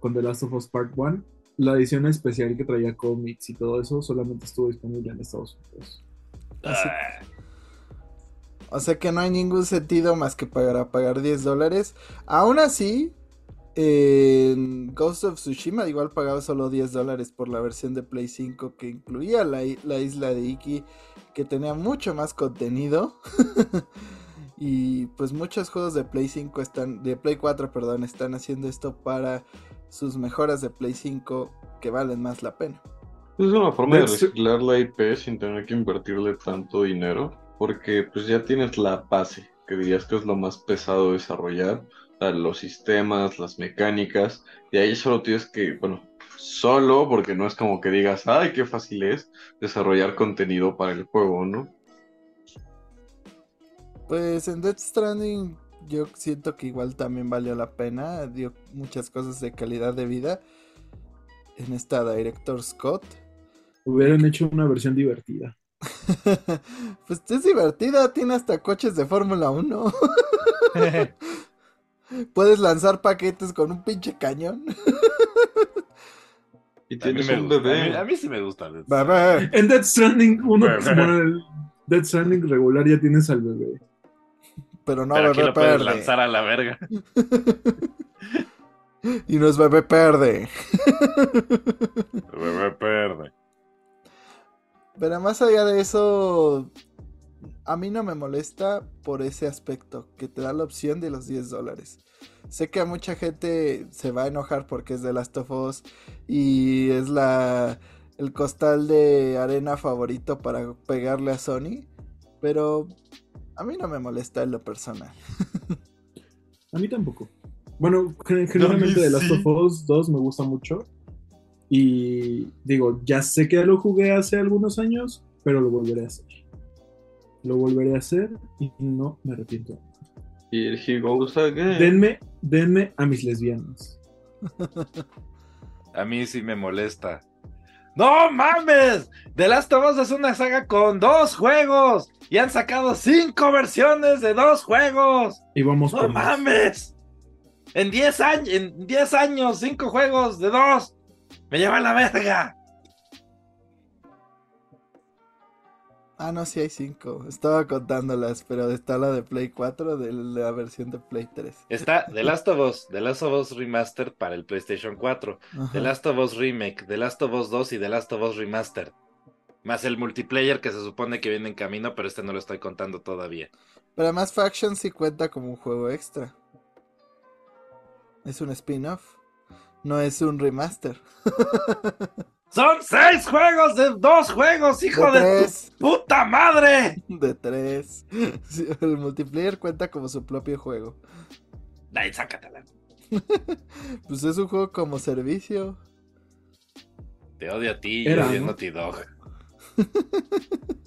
con The Last of Us Part 1. La edición especial que traía cómics y todo eso solamente estuvo disponible en Estados Unidos. Así- O sea que no hay ningún sentido más que pagar, pagar 10 dólares. Aún así, en Ghost of Tsushima igual pagaba solo 10 dólares por la versión de Play 5 que incluía la, la isla de Iki, que tenía mucho más contenido. y pues muchos juegos de Play 5 están, de Play 4, perdón, están haciendo esto para sus mejoras de Play 5 que valen más la pena. Es una forma de reciclar la IP sin tener que invertirle tanto dinero, porque pues ya tienes la base, que dirías que es lo más pesado de desarrollar, los sistemas, las mecánicas, y ahí solo tienes que, bueno, Solo porque no es como que digas, ay, qué fácil es desarrollar contenido para el juego, ¿no? Pues en Death Stranding yo siento que igual también valió la pena. Dio muchas cosas de calidad de vida. En esta Director Scott. Hubieran hecho una versión divertida. pues es divertida, tiene hasta coches de Fórmula 1. Puedes lanzar paquetes con un pinche cañón. Y tienes un gusta, a, bebé. mí, a mí sí me gusta. Death Bebé. En Death Stranding, uno, el Death Stranding regular ya tienes al bebé. Pero no Pero aquí bebé lo puedes perde. lanzar a la verga. Y no es bebé perde. Bebé perde. Pero más allá de eso, a mí no me molesta por ese aspecto, que te da la opción de los 10 dólares. Sé que a mucha gente se va a enojar porque es de Last of Us y es la el costal de arena favorito para pegarle a Sony, pero a mí no me molesta en lo personal. A mí tampoco. Bueno, gen- generalmente de Last sí. of Us 2 me gusta mucho. Y digo, ya sé que lo jugué hace algunos años, pero lo volveré a hacer. Lo volveré a hacer y no me arrepiento. Y el He Goes Again. Denme, denme a mis lesbianas. A mí sí me molesta. ¡No mames! The Last of Us es una saga con dos juegos. Y han sacado cinco versiones de dos juegos. Y vamos ¡No por más. mames! En 10 años, en 10 años, cinco juegos de dos. Me lleva la verga. Ah, no, sí hay 5. Estaba contándolas, pero está la de Play 4 de la versión de Play 3. Está The Last of Us, The Last of Us Remastered para el PlayStation 4, Ajá. The Last of Us Remake, The Last of Us 2 y The Last of Us Remastered. Más el multiplayer que se supone que viene en camino, pero este no lo estoy contando todavía. Pero además Faction sí cuenta como un juego extra. Es un spin-off. No es un remaster. ¡Son seis juegos de dos juegos, hijo de de, tu puta madre! De tres. Sí, el multiplayer cuenta como su propio juego. Ay, sácatela. Pues es un juego como servicio. Te odio a ti y Era, odio a ¿no? Naughty Dog.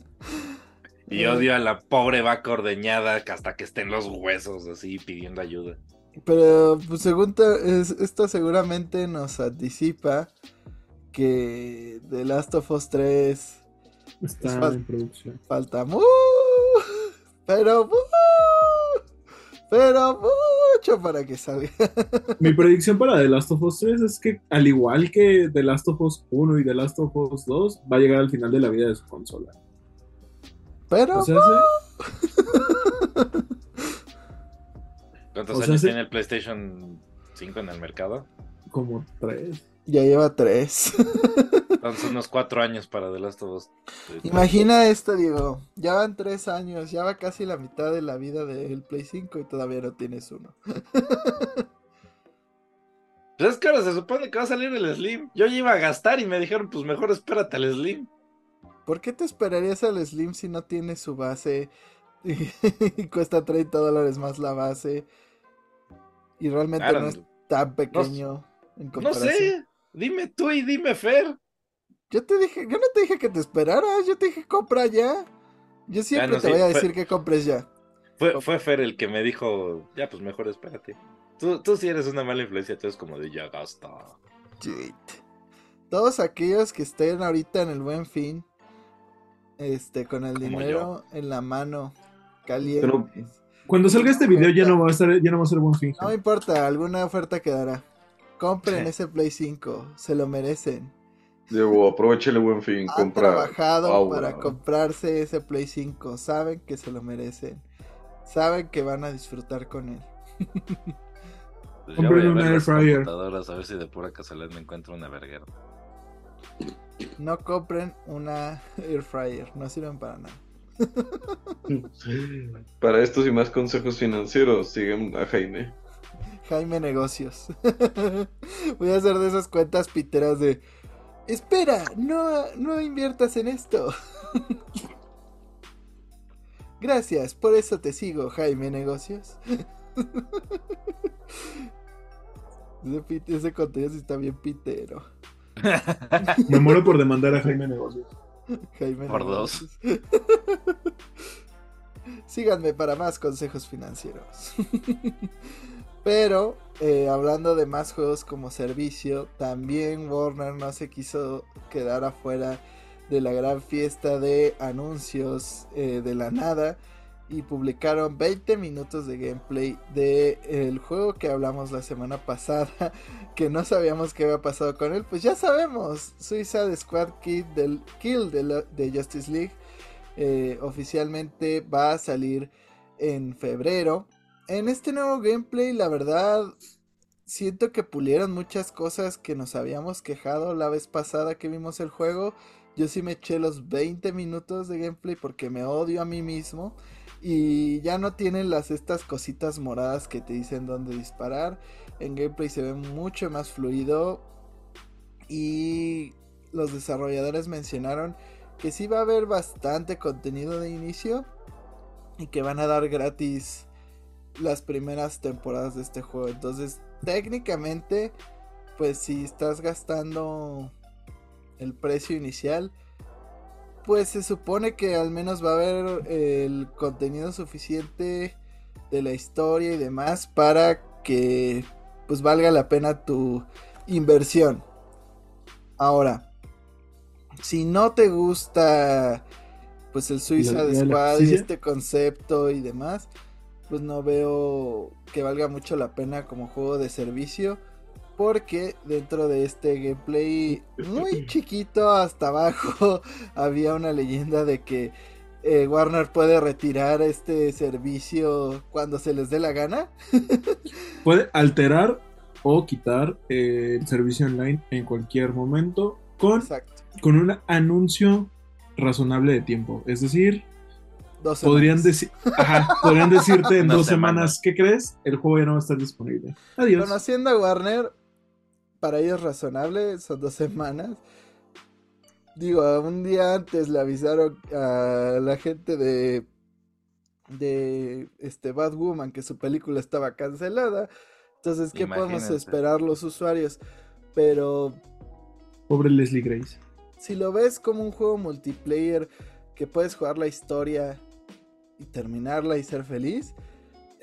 y odio a la pobre vaca ordeñada que hasta que estén los huesos así pidiendo ayuda. Pero pues según te- es- esto seguramente nos anticipa que The Last of Us 3 Está Es fal- en producción. falta mu pero mu pero mucho para que salga. Mi predicción para The Last of Us 3 es que, al igual que The Last of Us 1 y The Last of Us 2, va a llegar al final de la vida de su consola. Pero O sea, se- ¿Cuántos O sea, años se- tiene el PlayStation 5 en el mercado? como 3. Ya lleva tres. Entonces unos cuatro años para The Last of Us. Imagina esto, Diego. Ya van tres años, ya va casi la mitad de la vida del Play 5 y todavía no tienes uno. Pues es que ahora se supone que va a salir el Slim. Yo ya iba a gastar y me dijeron, pues mejor espérate al Slim. ¿Por qué te esperarías al Slim si no tiene su base y cuesta 30 dólares más la base? Y realmente Claro, no es tan pequeño en no comparación. sé. Dime tú y dime Fer. Yo te dije, yo no te dije que te esperaras, yo te dije compra ya. Yo siempre no, te sí, voy a fue- decir que compres ya. Fue, fue Fer el que me dijo, ya pues mejor espérate. Tú, tú sí eres una mala influencia, tú eres como de ya gasta. Shit. Todos aquellos que estén ahorita en el buen fin, este, con el dinero en la mano, calientes. Pero- Cuando salga este video ya no va a estar, ya no va a ser buen fin. No me importa, alguna oferta quedará. Compren ese Play 5, se lo merecen. Diego, aprovecha el buen fin, Han compra. trabajado para comprarse ese Play 5, saben que se lo merecen. Saben que van a disfrutar con él. Pues Compren voy a ver las computadoras a ver si de pura casualidad me encuentro una verguera. No compren una air fryer, no sirven para nada. Para estos y más consejos financieros, siguen a Jaime. Jaime Negocios. Voy a hacer de esas cuentas piteras de. Espera, no, no inviertas en esto. Gracias, por eso te sigo, Jaime Negocios. ese, pite- ese contenido sí está bien pitero. Me muero por demandar a Jaime Negocios. Jaime Por Negocios. Síganme para más consejos financieros. Pero, eh, hablando de más juegos como servicio, también Warner no se quiso quedar afuera de la gran fiesta de anuncios eh, de la nada y publicaron 20 minutos de gameplay de el juego que hablamos la semana pasada, que no sabíamos qué había pasado con él, pues ya sabemos, Suicide Squad Kid del Kill de, la- de Justice League eh, oficialmente va a salir en febrero. En este nuevo gameplay, la verdad, siento que pulieron muchas cosas que nos habíamos quejado la vez pasada que vimos el juego. Yo sí me eché los 20 minutos de gameplay porque me odio a mí mismo. Y ya no tienen las estas cositas moradas que te dicen dónde disparar. En gameplay se ve mucho más fluido. Y los desarrolladores mencionaron que sí va a haber bastante contenido de inicio. Y que van a dar gratis las primeras temporadas de este juego. Entonces, técnicamente, pues si estás gastando el precio inicial, pues se supone que al menos va a haber el contenido suficiente de la historia y demás para que pues valga la pena tu inversión. Ahora, si no te gusta pues el ya la- Squad y este concepto y demás, pues no veo que valga mucho la pena como juego de servicio. Porque dentro de este gameplay muy chiquito hasta abajo había una leyenda de que eh, Warner puede retirar este servicio cuando se les dé la gana. Puede alterar o quitar eh, el servicio online en cualquier momento con, Exacto. con un anuncio razonable de tiempo. Es decir, Dos podrían, semanas. deci- ajá, podrían decirte en dos semana. semanas, ¿qué crees? El juego ya no va a estar disponible. Adiós. Conociendo a Warner, para ellos razonable, son dos semanas. Digo, un día antes le avisaron a la gente de de este Batwoman que su película estaba cancelada. Entonces, ¿qué podemos esperar los usuarios? Pero Pobre Leslie Grace. si lo ves como un juego multiplayer que puedes jugar la historia y terminarla y ser feliz,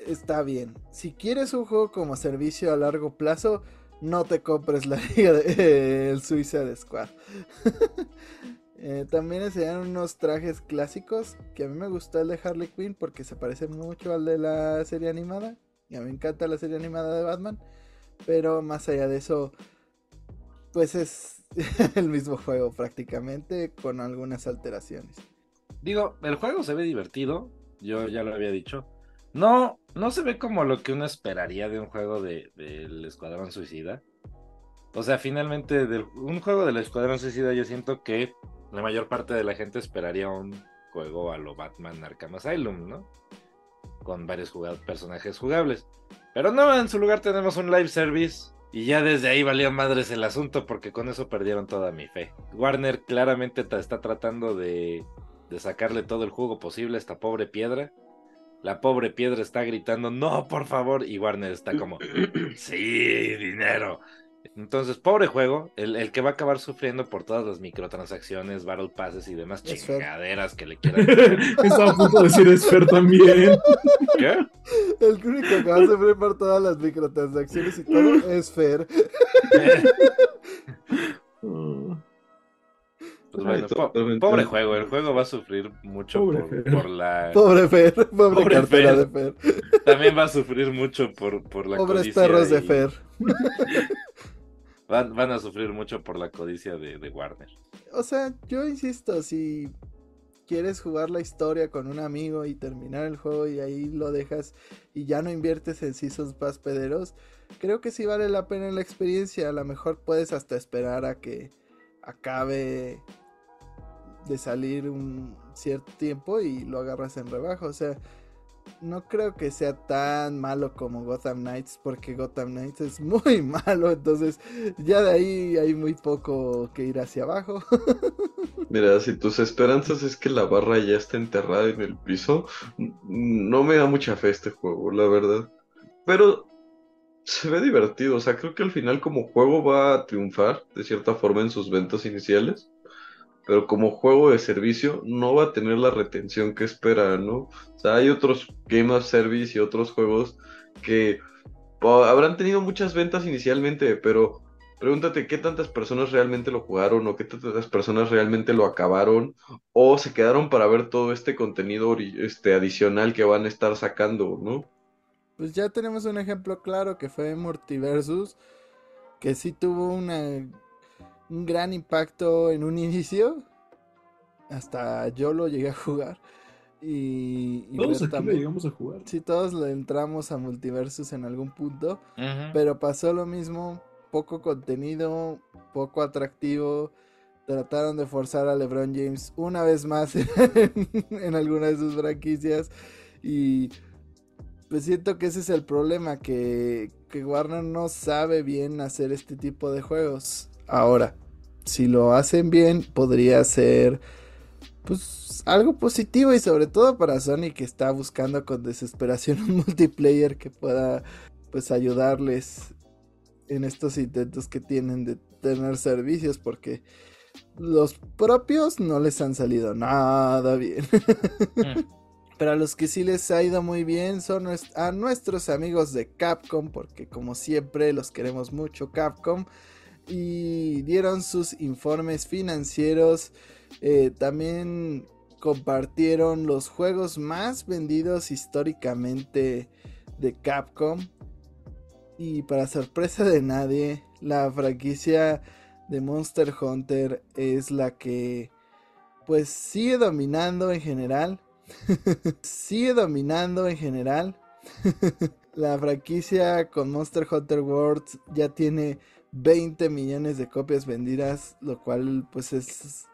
está bien. Si quieres un juego como servicio a largo plazo, no te compres la liga de eh, el Suicide Squad. Eh, también enseñaron unos trajes clásicos que a mí me gustó el de Harley Quinn porque se parece mucho al de la serie animada. Y a mí me encanta la serie animada de Batman. Pero más allá de eso, pues es el mismo juego prácticamente con algunas alteraciones. Digo, el juego se ve divertido, yo ya lo había dicho. No, no se ve como lo que uno esperaría de un juego de- del Escuadrón Suicida. O sea, finalmente, del- un juego del Escuadrón Suicida, yo siento que la mayor parte de la gente esperaría un juego a lo Batman Arkham Asylum, ¿no? Con varios personajes jugables. Pero no, en su lugar tenemos un live service. Y ya desde ahí valió madres el asunto porque con eso perdieron toda mi fe. Warner claramente está tratando de de sacarle todo el jugo posible a esta pobre piedra. La pobre piedra está gritando, no, por favor, y Warner está como, sí, dinero. Entonces, pobre juego, el, el que va a acabar sufriendo por todas las microtransacciones, battle passes y demás Es fair. chingaderas que le quieran. Estaba a punto de decir Esfer también. ¿Qué? El único que va a sufrir por todas las microtransacciones y todo es Fer. Pues bueno, po- pobre juego, el juego va a sufrir mucho Pobre por, Fer. por la... Pobre Fer, pobre, Pobre cartera Fer. de Fer. También va a sufrir mucho por, por la Pobres codicia perros de y- Fer. Van, van a sufrir mucho por la codicia de, de Warner. O sea, yo insisto, si quieres jugar la historia con un amigo y terminar el juego y ahí lo dejas y ya no inviertes en Seasons Pass pederos, creo que sí vale la pena la experiencia. A lo mejor puedes hasta esperar a que acabe de salir un cierto tiempo y lo agarras en rebaja. O sea, no creo que sea tan malo como Gotham Knights porque Gotham Knights es muy malo. Entonces ya de ahí hay muy poco que ir hacia abajo. Mira, si tus esperanzas es que la barra ya está enterrada en el piso, no me da mucha fe este juego, la verdad. Pero se ve divertido. O sea, creo que al final como juego va a triunfar de cierta forma en sus ventas iniciales. Pero como juego de servicio no va a tener la retención que espera, ¿no? O sea, hay otros Game of Service y otros juegos que oh, habrán tenido muchas ventas inicialmente, pero pregúntate qué tantas personas realmente lo jugaron o qué tantas personas realmente lo acabaron o se quedaron para ver todo este contenido este, adicional que van a estar sacando, ¿no? Pues ya tenemos un ejemplo claro que fue Multiversus, que sí tuvo una, un gran impacto en un inicio. Hasta yo lo llegué a jugar. Y, y Todos aquí lo llegamos a jugar. Sí, todos le entramos a Multiversus en algún punto. Pero pasó lo mismo, poco contenido, poco atractivo. Trataron de forzar a LeBron James una vez más en, en alguna de sus franquicias. Y pues siento que ese es el problema, que, que Warner no sabe bien hacer este tipo de juegos. Ahora, si lo hacen bien, podría ser pues algo positivo y sobre todo para Sony que está buscando con desesperación un multiplayer que pueda pues ayudarles en estos intentos que tienen de tener servicios porque los propios no les han salido nada bien. Mm. Pero a los que sí les ha ido muy bien son a nuestros amigos de Capcom, porque como siempre los queremos mucho Capcom. Y dieron sus informes financieros. Eh, también compartieron los juegos más vendidos históricamente de Capcom. Y para sorpresa de nadie, la franquicia de Monster Hunter es la que pues sigue dominando en general. sigue dominando en general. la franquicia con Monster Hunter World ya tiene 20 millones de copias vendidas, lo cual pues es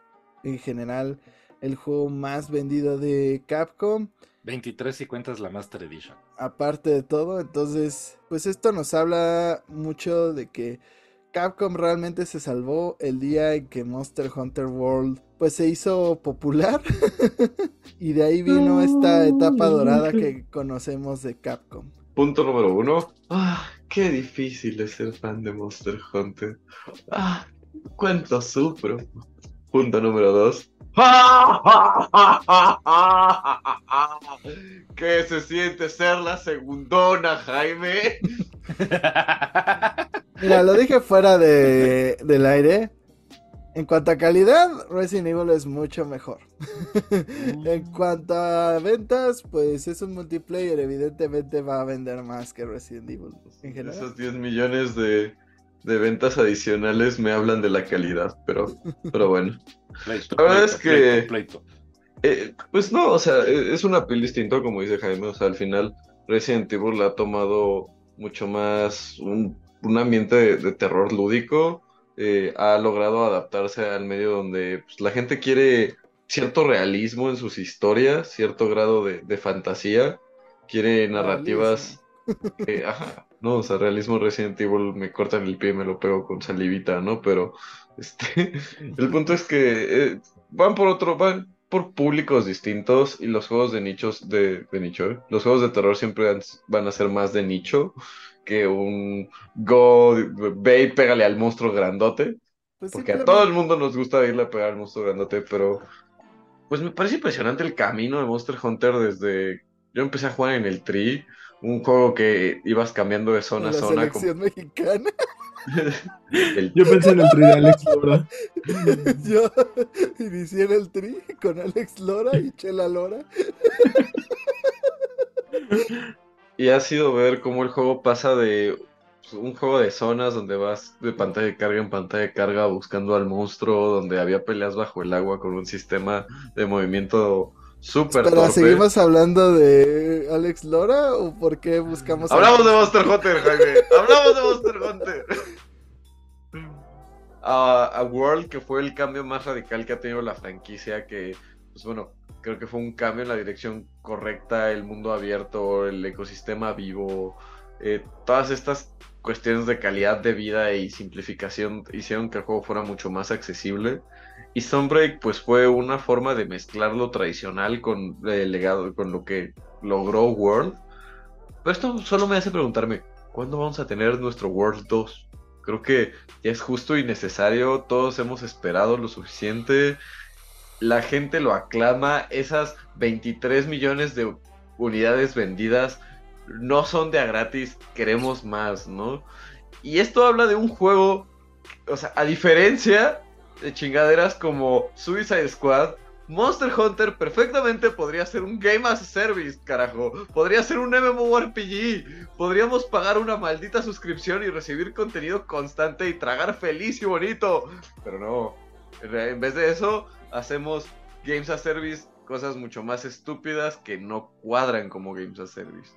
en general el juego más vendido de Capcom. 23 si cuentas la Master Edition. Aparte de todo, entonces pues esto nos habla mucho de que Capcom realmente se salvó el día en que Monster Hunter World pues se hizo popular y de ahí vino esta etapa dorada que conocemos de Capcom. Punto número uno. Ah, qué difícil es ser fan de Monster Hunter. Ah, cuánto sufro. Punto número dos. ¿Qué se siente ser la segundona, Jaime? Mira, lo dije fuera de, del aire. En cuanto a calidad, Resident Evil es mucho mejor. en cuanto a ventas, pues es un multiplayer. Evidentemente va a vender más que Resident Evil. En general. Esos 10 millones de, de ventas adicionales me hablan de la calidad, pero, pero bueno. Pleito, La verdad pleito, es que- pleito, pleito. Eh, pues no, o sea, e- es una piel distinta, como dice Jaime. O sea, al final Resident Evil ha tomado mucho más un, un ambiente de, de terror lúdico. Eh, ha logrado adaptarse al medio donde pues, la gente quiere cierto realismo en sus historias, cierto grado de, de fantasía, quiere narrativas. que- ajá, no, o sea, realismo Resident Evil me cortan el pie y me lo pego con salivita, ¿no? Pero este, el punto es que eh, van por otro, van por públicos distintos y los juegos de nichos de, de nicho, ¿eh? Los juegos de terror siempre van a ser más de nicho que un go, ve y pégale al monstruo grandote, Pues porque a todo el mundo nos gusta irle a pegar al monstruo grandote, pero pues me parece impresionante el camino de Monster Hunter desde yo empecé a jugar en el Tree, un juego que ibas cambiando de zona a la zona como selección mexicana. el Yo pensé en el tri de Alex Lora. Yo inicié en el tri con Alex Lora y Chela Lora. Y ha sido ver cómo el juego pasa de pues, un juego de zonas donde vas de pantalla de carga en pantalla de carga buscando al monstruo, donde había peleas bajo el agua con un sistema de movimiento súper Pero torpe. seguimos hablando de Alex Lora o por qué buscamos a- Hablamos de Monster Hunter, Jaime. Hablamos de Monster Hunter. A, a World, que fue el cambio más radical que ha tenido la franquicia, que, pues bueno, creo que fue un cambio en la dirección correcta, el mundo abierto, el ecosistema vivo, eh, todas estas cuestiones de calidad de vida y simplificación hicieron que el juego fuera mucho más accesible. Y Sunbreak, pues fue una forma de mezclar lo tradicional con legado, con lo que logró World. Pero esto solo me hace preguntarme, ¿cuándo vamos a tener nuestro World 2? Creo que ya es justo y necesario, todos hemos esperado lo suficiente, la gente lo aclama, esas 23 millones de unidades vendidas no son de a gratis, queremos más, ¿no? Y esto habla de un juego, o sea, a diferencia de chingaderas como Suicide Squad, Monster Hunter perfectamente podría ser un Game as a Service, carajo. Podría ser un MMORPG. Podríamos pagar una maldita suscripción y recibir contenido constante y tragar feliz y bonito. Pero no. En vez de eso, hacemos Games as Service, cosas mucho más estúpidas que no cuadran como Games as Service.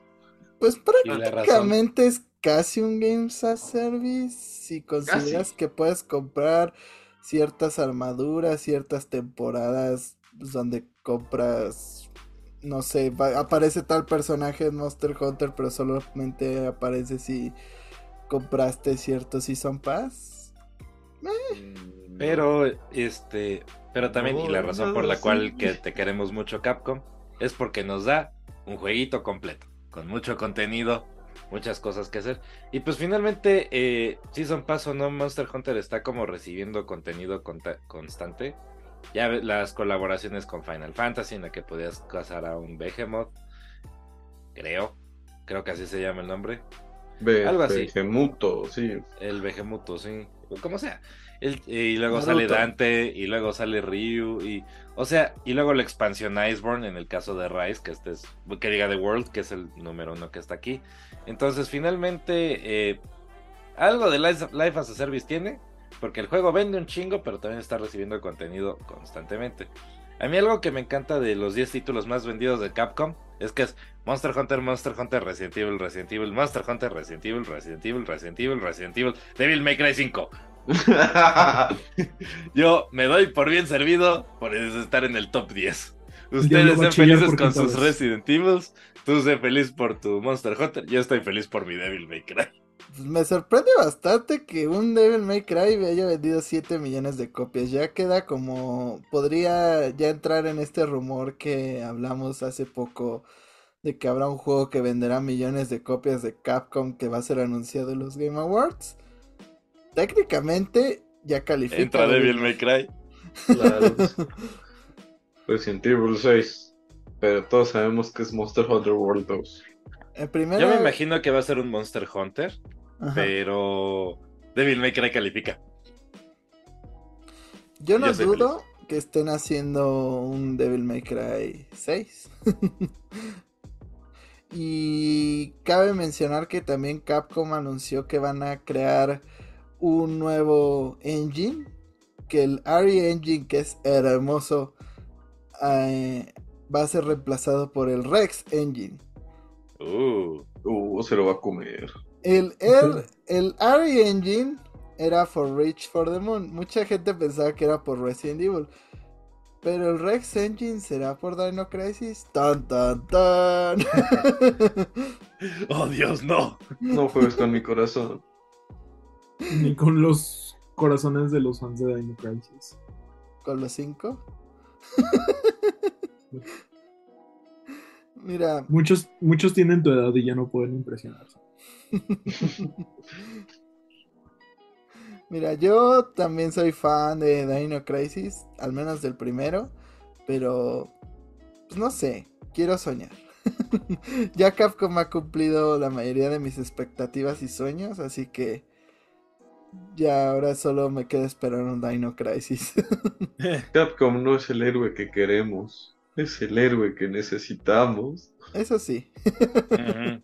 Pues prácticamente es casi un Games as Service si consideras que puedes comprar ciertas armaduras, ciertas temporadas donde compras, no sé, aparece tal personaje en Monster Hunter, pero solamente aparece si compraste cierto Season Pass. Mm, pero, este, pero también, y la razón por la cual que te queremos mucho Capcom, es porque nos da un jueguito completo, con mucho contenido, muchas cosas que hacer. Y pues finalmente, eh, Season Pass o no, Monster Hunter está como recibiendo contenido constante ya las colaboraciones con Final Fantasy en la que podías cazar a un Behemoth. Creo. Creo que así se llama el nombre. Algo así. Behemuto, sí. El Behemuto, sí. Como sea. y luego sale Dante, y luego sale Ryu, y. O sea, y luego la expansión Iceborne en el caso de Rise, que este es. Que diga The World, que es el número uno que está aquí. Entonces, finalmente. Eh, algo de Life, Life as a Service tiene porque el juego vende un chingo, pero también está recibiendo contenido constantemente. A mí algo que me encanta de los 10 títulos más vendidos de Capcom es que es Monster Hunter, Monster Hunter, Resident Evil, Resident Evil, Monster Hunter, Resident Evil, Resident Evil, Resident Evil, Resident Evil, Devil May Cry 5. Yo me doy por bien servido por estar en el top 10. Ustedes sean felices con sus Resident Evil, tú sé feliz por tu Monster Hunter, yo estoy feliz por mi Devil May Cry. Pues, me sorprende bastante que un Devil May Cry haya vendido 7 millones de copias. Ya queda como. Podría ya entrar en este rumor que hablamos hace poco de que habrá un juego que venderá millones de copias de Capcom que va a ser anunciado en los Game Awards. Técnicamente ya califica. Entra Devil May Cry. Claro. Resident Evil 6. Pero todos sabemos que es Monster Hunter World 2. Yo me imagino que va a ser un Monster Hunter pero Devil May Cry califica. Yo no dudo que estén haciendo un Devil May Cry 6. y cabe mencionar que también Capcom anunció que van a crear un nuevo engine. Que el ARI Engine, que es hermoso, eh, va a ser reemplazado por el Rex Engine. Uh, uh, se lo va a comer. El, el, el Ari Engine era for Reach for the Moon. Mucha gente pensaba que era por Resident Evil. Pero el Rex Engine será por Dino Crisis. Tan tan tan. oh Dios, no. No juegues con mi corazón. Ni con los corazones de los fans de Dino Crisis. ¿Con los cinco? Mira. Muchos, muchos tienen tu edad y ya no pueden impresionarse. Mira, yo también soy fan de Dino Crisis, al menos del primero, pero pues no sé, quiero soñar. ya Capcom ha cumplido la mayoría de mis expectativas y sueños, así que ya ahora solo me queda esperar un Dino Crisis. Capcom no es el héroe que queremos, es el héroe que necesitamos. Eso sí.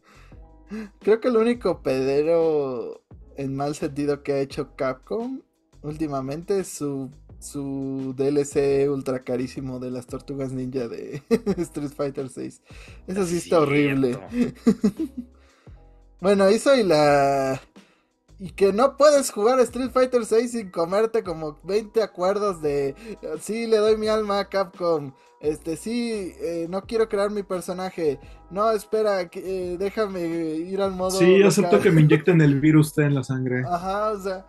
Creo que el único pedero en mal sentido que ha hecho Capcom últimamente es su, su DLC ultra carísimo de las tortugas ninja de Street Fighter 6. Eso sí está horrible. bueno, eso y la... Y que no puedes jugar Street Fighter 6 sin comerte como 20 acuerdos de... Sí, le doy mi alma a Capcom. Este, sí, eh, no quiero crear mi personaje. No, espera, eh, déjame ir al modo. Sí, acepto que me inyecten el virus en la sangre. Ajá, o sea,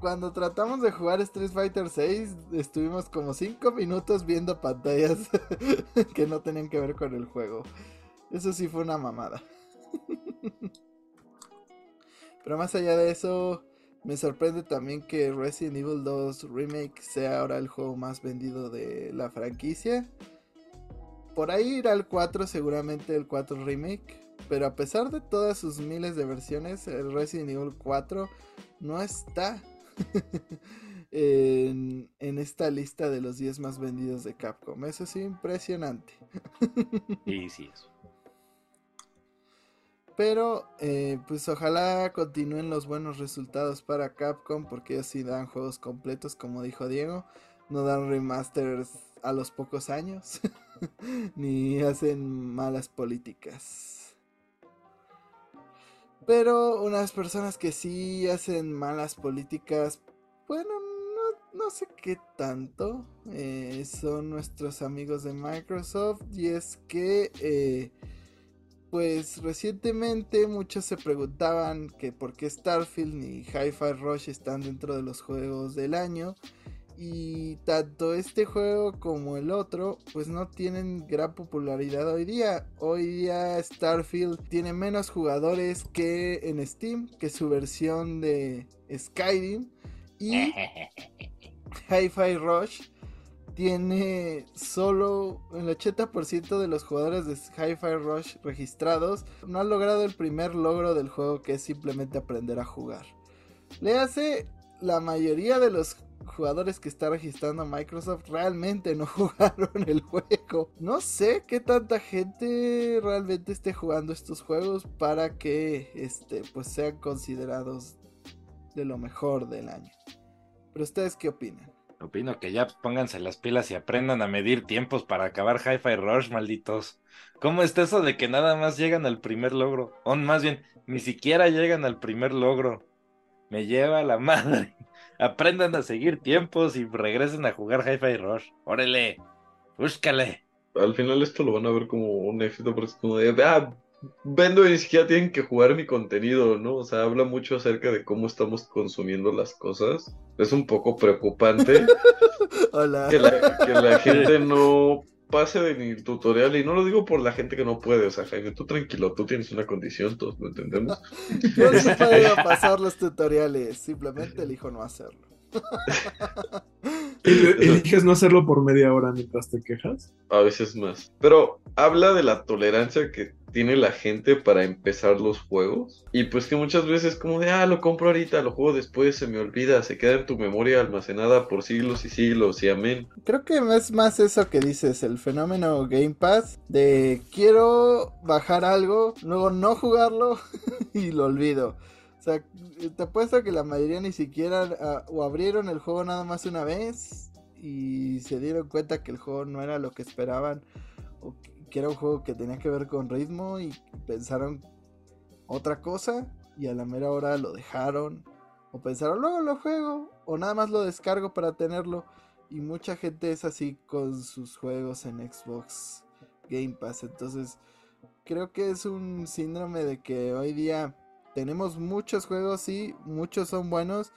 cuando tratamos de jugar Street Fighter 6, estuvimos como 5 minutos viendo pantallas que no tenían que ver con el juego. Eso sí fue una mamada. Pero más allá de eso, me sorprende también que Resident Evil 2 Remake sea ahora el juego más vendido de la franquicia. Por ahí irá el 4, seguramente el 4 Remake. Pero a pesar de todas sus miles de versiones, el Resident Evil 4 no está en, esta lista de los 10 más vendidos de Capcom. Eso es impresionante. Y sí, eso. Pero eh, pues ojalá continúen los buenos resultados para Capcom porque ellos sí dan juegos completos como dijo Diego. No dan remasters a los pocos años. Ni hacen malas políticas. Pero unas personas que sí hacen malas políticas, bueno, no, no sé qué tanto, eh, son nuestros amigos de Microsoft. Y es que... Eh, pues recientemente muchos se preguntaban que por qué Starfield ni Hi-Fi Rush están dentro de los juegos del año. Y tanto este juego como el otro pues no tienen gran popularidad hoy día. Hoy día Starfield tiene menos jugadores que en Steam, que su versión de Skyrim. Y Hi-Fi Rush tiene solo el 80% de los jugadores de Hi-Fi Rush registrados no han logrado el primer logro del juego que es simplemente aprender a jugar. Le hace la mayoría de los jugadores que está registrando Microsoft realmente no jugaron el juego. No sé qué tanta gente realmente esté jugando estos juegos para que este pues sean considerados de lo mejor del año. Pero ustedes qué opinan? Opino que ya pónganse las pilas y aprendan a medir tiempos para acabar Hi-Fi Rush, malditos. ¿Cómo está eso de que nada más llegan al primer logro? O más bien, ni siquiera llegan al primer logro. Me lleva la madre. Aprendan a seguir tiempos y regresen a jugar Hi-Fi Rush. Órale, búscale. Al final esto lo van a ver como un éxito porque es como de, ah, vendo y ni siquiera tienen que jugar mi contenido, ¿no? O sea, habla mucho acerca de cómo estamos consumiendo las cosas. Es un poco preocupante Hola. que la, que la gente no pase de mi tutorial y no lo digo por la gente que no puede, o sea, Jaime, tú tranquilo, tú tienes una condición, todos lo entendemos. Yo sí puedo pasar los tutoriales, simplemente elijo no hacerlo. El- Eliges no hacerlo por media hora mientras te quejas. A veces más. Pero habla de la tolerancia que tiene la gente para empezar los juegos. Y pues que muchas veces como de, ah, lo compro ahorita, lo juego después, se me olvida, se queda en tu memoria almacenada por siglos y siglos y amén. Creo que es más eso que dices, el fenómeno Game Pass, de quiero bajar algo, luego no jugarlo y lo olvido. O sea, te apuesto que la mayoría ni siquiera ah, o abrieron el juego nada más una vez y se dieron cuenta que el juego no era lo que esperaban que era un juego que tenía que ver con ritmo y pensaron otra cosa y a la mera hora lo dejaron. O pensaron luego lo juego o nada más lo descargo para tenerlo. Y mucha gente es así con sus juegos en Xbox Game Pass. Entonces creo que es un síndrome de que hoy día tenemos muchos juegos sí muchos son buenos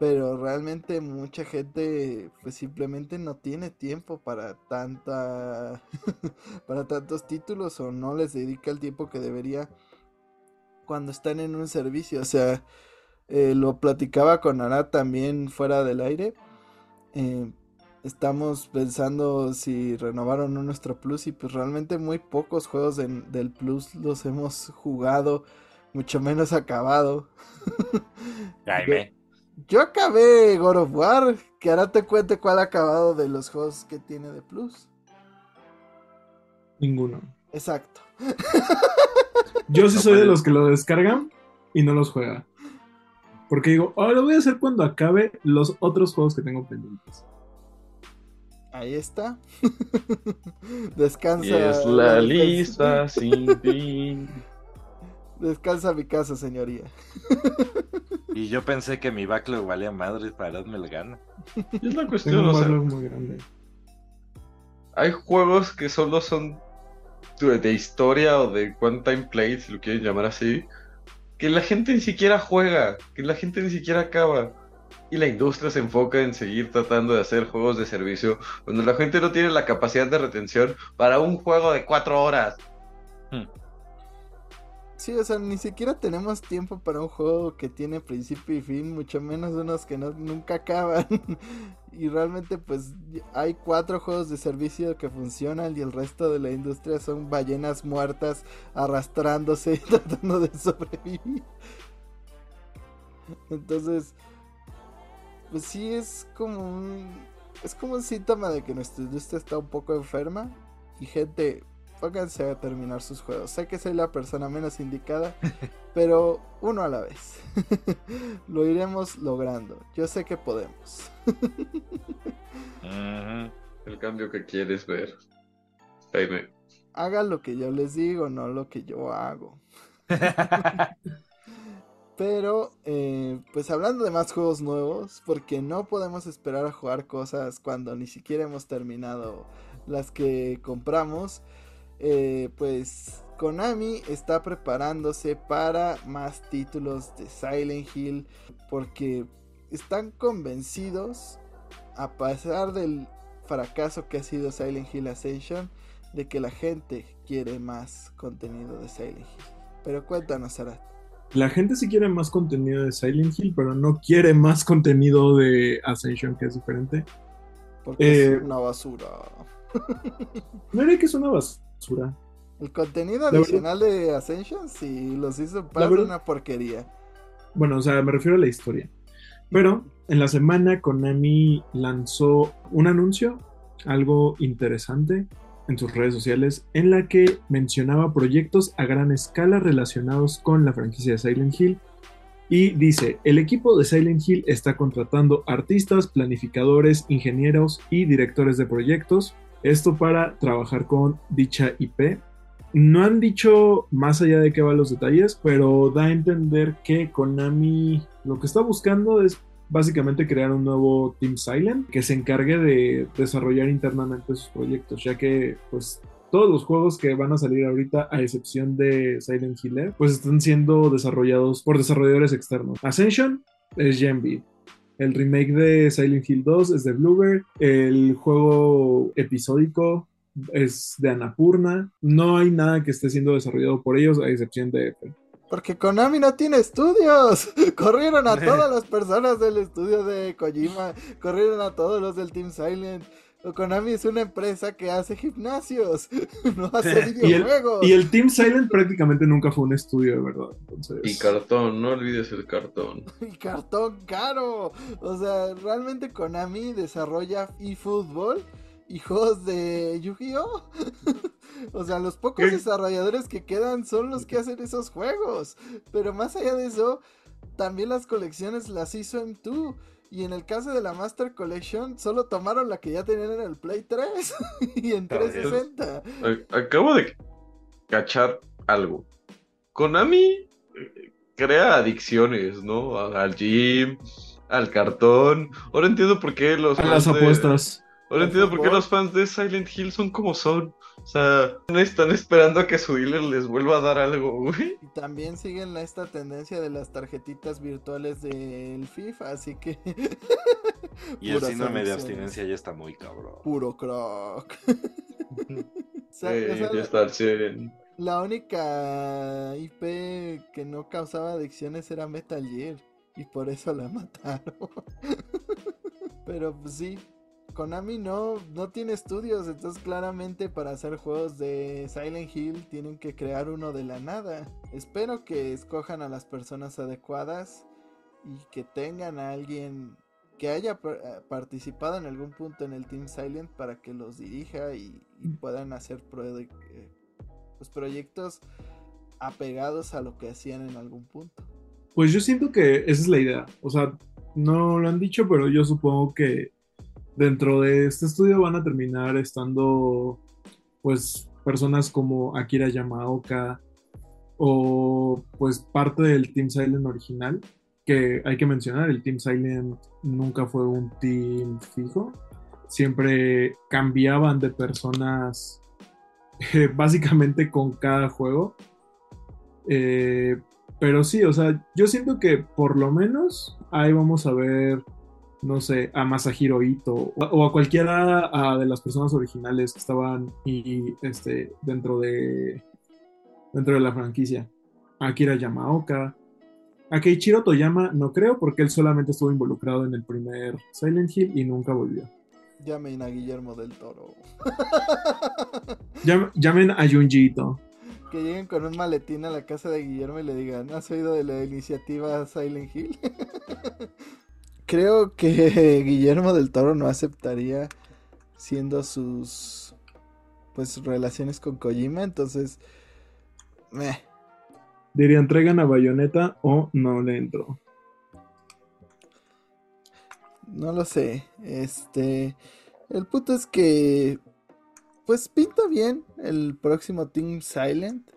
pero realmente mucha gente pues simplemente no tiene tiempo para tanta para tantos títulos o no les dedica el tiempo que debería cuando están en un servicio. O sea, eh, lo platicaba con Ara también fuera del aire. Eh, estamos pensando si renovaron o nuestro Plus y pues realmente muy pocos juegos del Plus los hemos jugado, mucho menos acabado. Jaime. Yo acabé God of War, que ahora te cuente cuál ha acabado de los juegos que tiene de Plus. Ninguno. Exacto. Yo sí No soy de los que lo descargan y no los juega. Porque digo, ahora lo voy a hacer cuando acabe los otros juegos que tengo pendientes. Ahí está. Descansa. Y es la lista sin fin. Descansa mi casa, señoría. Y yo pensé que mi backlog valía madre para darme la gana. Es la cuestión, o sea, backlog muy grande. hay juegos que solo son de, de historia o de one time play, si lo quieren llamar así, que la gente ni siquiera juega, que la gente ni siquiera acaba. Y la industria se enfoca en seguir tratando de hacer juegos de servicio donde la gente no tiene la capacidad de retención para un juego de cuatro horas. Sí, o sea, ni siquiera tenemos tiempo para un juego que tiene principio y fin, mucho menos unos que no, nunca acaban. y realmente pues hay cuatro juegos de servicio que funcionan y el resto de la industria son ballenas muertas arrastrándose y tratando de sobrevivir. Entonces, pues sí es como un, es como un síntoma de que nuestra industria está un poco enferma y gente pónganse a terminar sus juegos. Sé que soy la persona menos indicada, pero uno a la vez. Lo iremos logrando. Yo sé que podemos. El cambio que quieres ver. Jaime. Haga lo que yo les digo, no lo que yo hago. Pero, eh, pues hablando de más juegos nuevos, porque no podemos esperar a jugar cosas cuando ni siquiera hemos terminado las que compramos. Eh, pues Konami está preparándose para más títulos de Silent Hill porque están convencidos, a pesar del fracaso que ha sido Silent Hill Ascension, de que la gente quiere más contenido de Silent Hill. Pero cuéntanos, Sara. La gente sí quiere más contenido de Silent Hill, pero no quiere más contenido de Ascension, que es diferente. Porque es eh, una basura. no era que es una basura el contenido adicional de Ascension sí los hizo para una porquería. Bueno, o sea, me refiero a la historia. Pero en la semana Konami lanzó un anuncio, algo interesante en sus redes sociales, en la que mencionaba proyectos a gran escala relacionados con la franquicia de Silent Hill. Y dice, el equipo de Silent Hill está contratando artistas, planificadores, ingenieros y directores de proyectos esto para trabajar con dicha IP. No han dicho más allá de qué van los detalles, pero da a entender que Konami lo que está buscando es básicamente crear un nuevo Team Silent que se encargue de desarrollar internamente sus proyectos, ya que pues todos los juegos que van a salir ahorita, a excepción de Silent Hill, pues están siendo desarrollados por desarrolladores externos. Ascension es Genbeat, el remake de Silent Hill 2 es de Bluebird. El juego episódico es de Anapurna. No hay nada que esté siendo desarrollado por ellos, a excepción de Porque Konami no tiene estudios. Corrieron a todas las personas del estudio de Kojima. Corrieron a todos los del Team Silent. Konami es una empresa que hace gimnasios, no hace videojuegos. Y el, Team Silent prácticamente nunca fue un estudio, de verdad. Y cartón, no olvides el cartón. y cartón caro. O sea, realmente Konami desarrolla eFootball y juegos de Yu-Gi-Oh! o sea, los pocos desarrolladores que quedan son los que hacen esos juegos. Pero más allá de eso, también las colecciones las hizo M2. Y en el caso de la Master Collection, solo tomaron la que ya tenían en el Play 3 y en 360. Acabo de cachar algo. Konami eh, crea adicciones, ¿no? Al gym, al cartón. Ahora entiendo por qué los. A las apuestas. Ahora entiendo por qué los fans de Silent Hill son como son. O sea, están esperando a que su dealer les vuelva a dar algo, güey. Y también siguen esta tendencia de las tarjetitas virtuales del FIFA, así que. y el síndrome de abstinencia ya está muy cabrón. Puro croc. ya está La única IP que no causaba adicciones era Metal Gear. Y por eso la mataron. Pero pues sí, Konami no, no tiene estudios, entonces claramente para hacer juegos de Silent Hill tienen que crear uno de la nada. Espero que escojan a las personas adecuadas y que tengan a alguien que haya eh, participado en algún punto en el Team Silent para que los dirija y, puedan hacer eh, pues, proyectos apegados a lo que hacían en algún punto. Pues yo siento que esa es la idea. O sea, no lo han dicho, pero yo supongo que dentro de este estudio van a terminar estando pues personas como Akira Yamaoka o pues parte del Team Silent original que hay que mencionar, el Team Silent nunca fue un team fijo, siempre cambiaban de personas eh, básicamente con cada juego. Eh, pero sí, o sea, yo siento que por lo menos ahí vamos a ver no sé, a Masahiro Ito o, a cualquiera de las personas originales que estaban y, este, dentro, de, dentro de la franquicia. Akira Yamaoka. A Keiichiro Toyama no creo porque él solamente estuvo involucrado en el primer Silent Hill y nunca volvió. Llamen a Guillermo del Toro. Llam- llamen a Junjito. Que lleguen con un maletín a la casa de Guillermo y le digan, ¿has oído de la iniciativa Silent Hill? Creo que Guillermo del Toro no aceptaría siendo sus pues relaciones con Kojima, entonces meh. Dirían traigan a Bayonetta o no le entro. No lo sé. Este. El punto es que. Pues pinta bien el próximo Team Silent.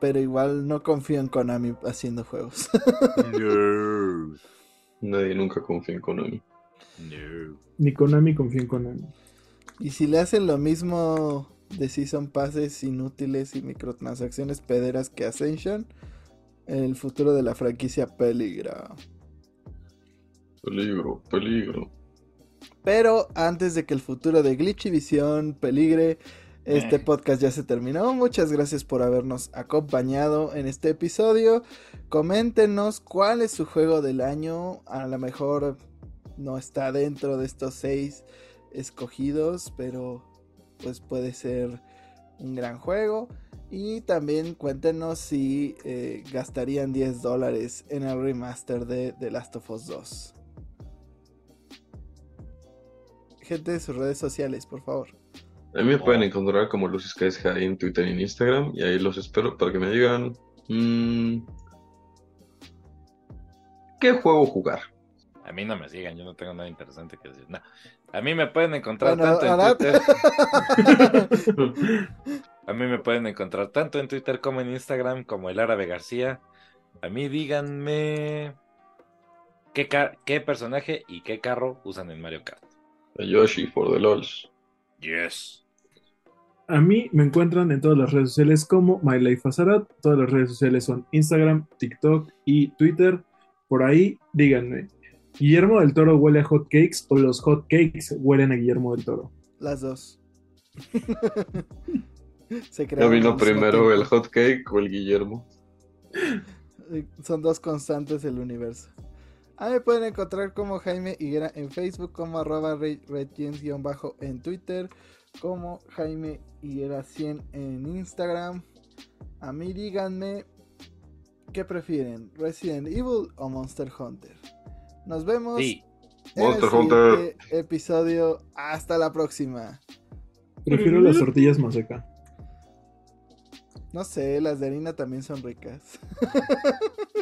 Pero igual no confío en Konami haciendo juegos. Nadie nunca confía en Konami. No. Ni Konami confía en Konami. y si le hacen lo mismo de Season Passes inútiles y microtransacciones pederas que Ascension, el futuro de la franquicia peligra. Peligro, peligro. Pero antes de que el futuro de Glitchy Visión peligre, este Eh. podcast ya se terminó. Muchas gracias por habernos acompañado en este episodio. Coméntenos cuál es su juego del año. A lo mejor no está dentro de estos seis escogidos, pero pues puede ser un gran juego. Y también cuéntenos si eh, gastarían 10 dólares en el remaster de The Last of Us 2. Gente de sus redes sociales, por favor. A mí me pueden encontrar como Lucis Caes High en Twitter y en Instagram. Y ahí los espero para que me digan. mm, ¿Qué juego jugar? A mí no me sigan, yo no tengo nada interesante que decir. No. A mí me pueden encontrar Bueno, tanto en Twitter. A mí me pueden encontrar tanto en Twitter como en Instagram como el Árabe García. A mí díganme qué, qué personaje y qué carro usan en Mario Kart. A Yoshi for the LOLs. Yes. A mí me encuentran en todas las redes sociales como MyLifeAzarat. Todas las redes sociales son Instagram, TikTok y Twitter. Por ahí, díganme, ¿Guillermo del Toro huele a hot cakes o los hot cakes huelen a Guillermo del Toro? Las dos. Se ¿Ya crearon vino primero el hot cake o el Guillermo? Son dos constantes del universo. A mí me pueden encontrar como Jaime Higuera en Facebook, como arroba redgens- en Twitter, como Jaime Higuera 100 en Instagram. A mí díganme qué prefieren, Resident Evil o Monster Hunter. Nos vemos Sí. en el Monster Hunter. siguiente episodio. Hasta la próxima. Prefiero las tortillas maseca. No sé, las de harina también son ricas.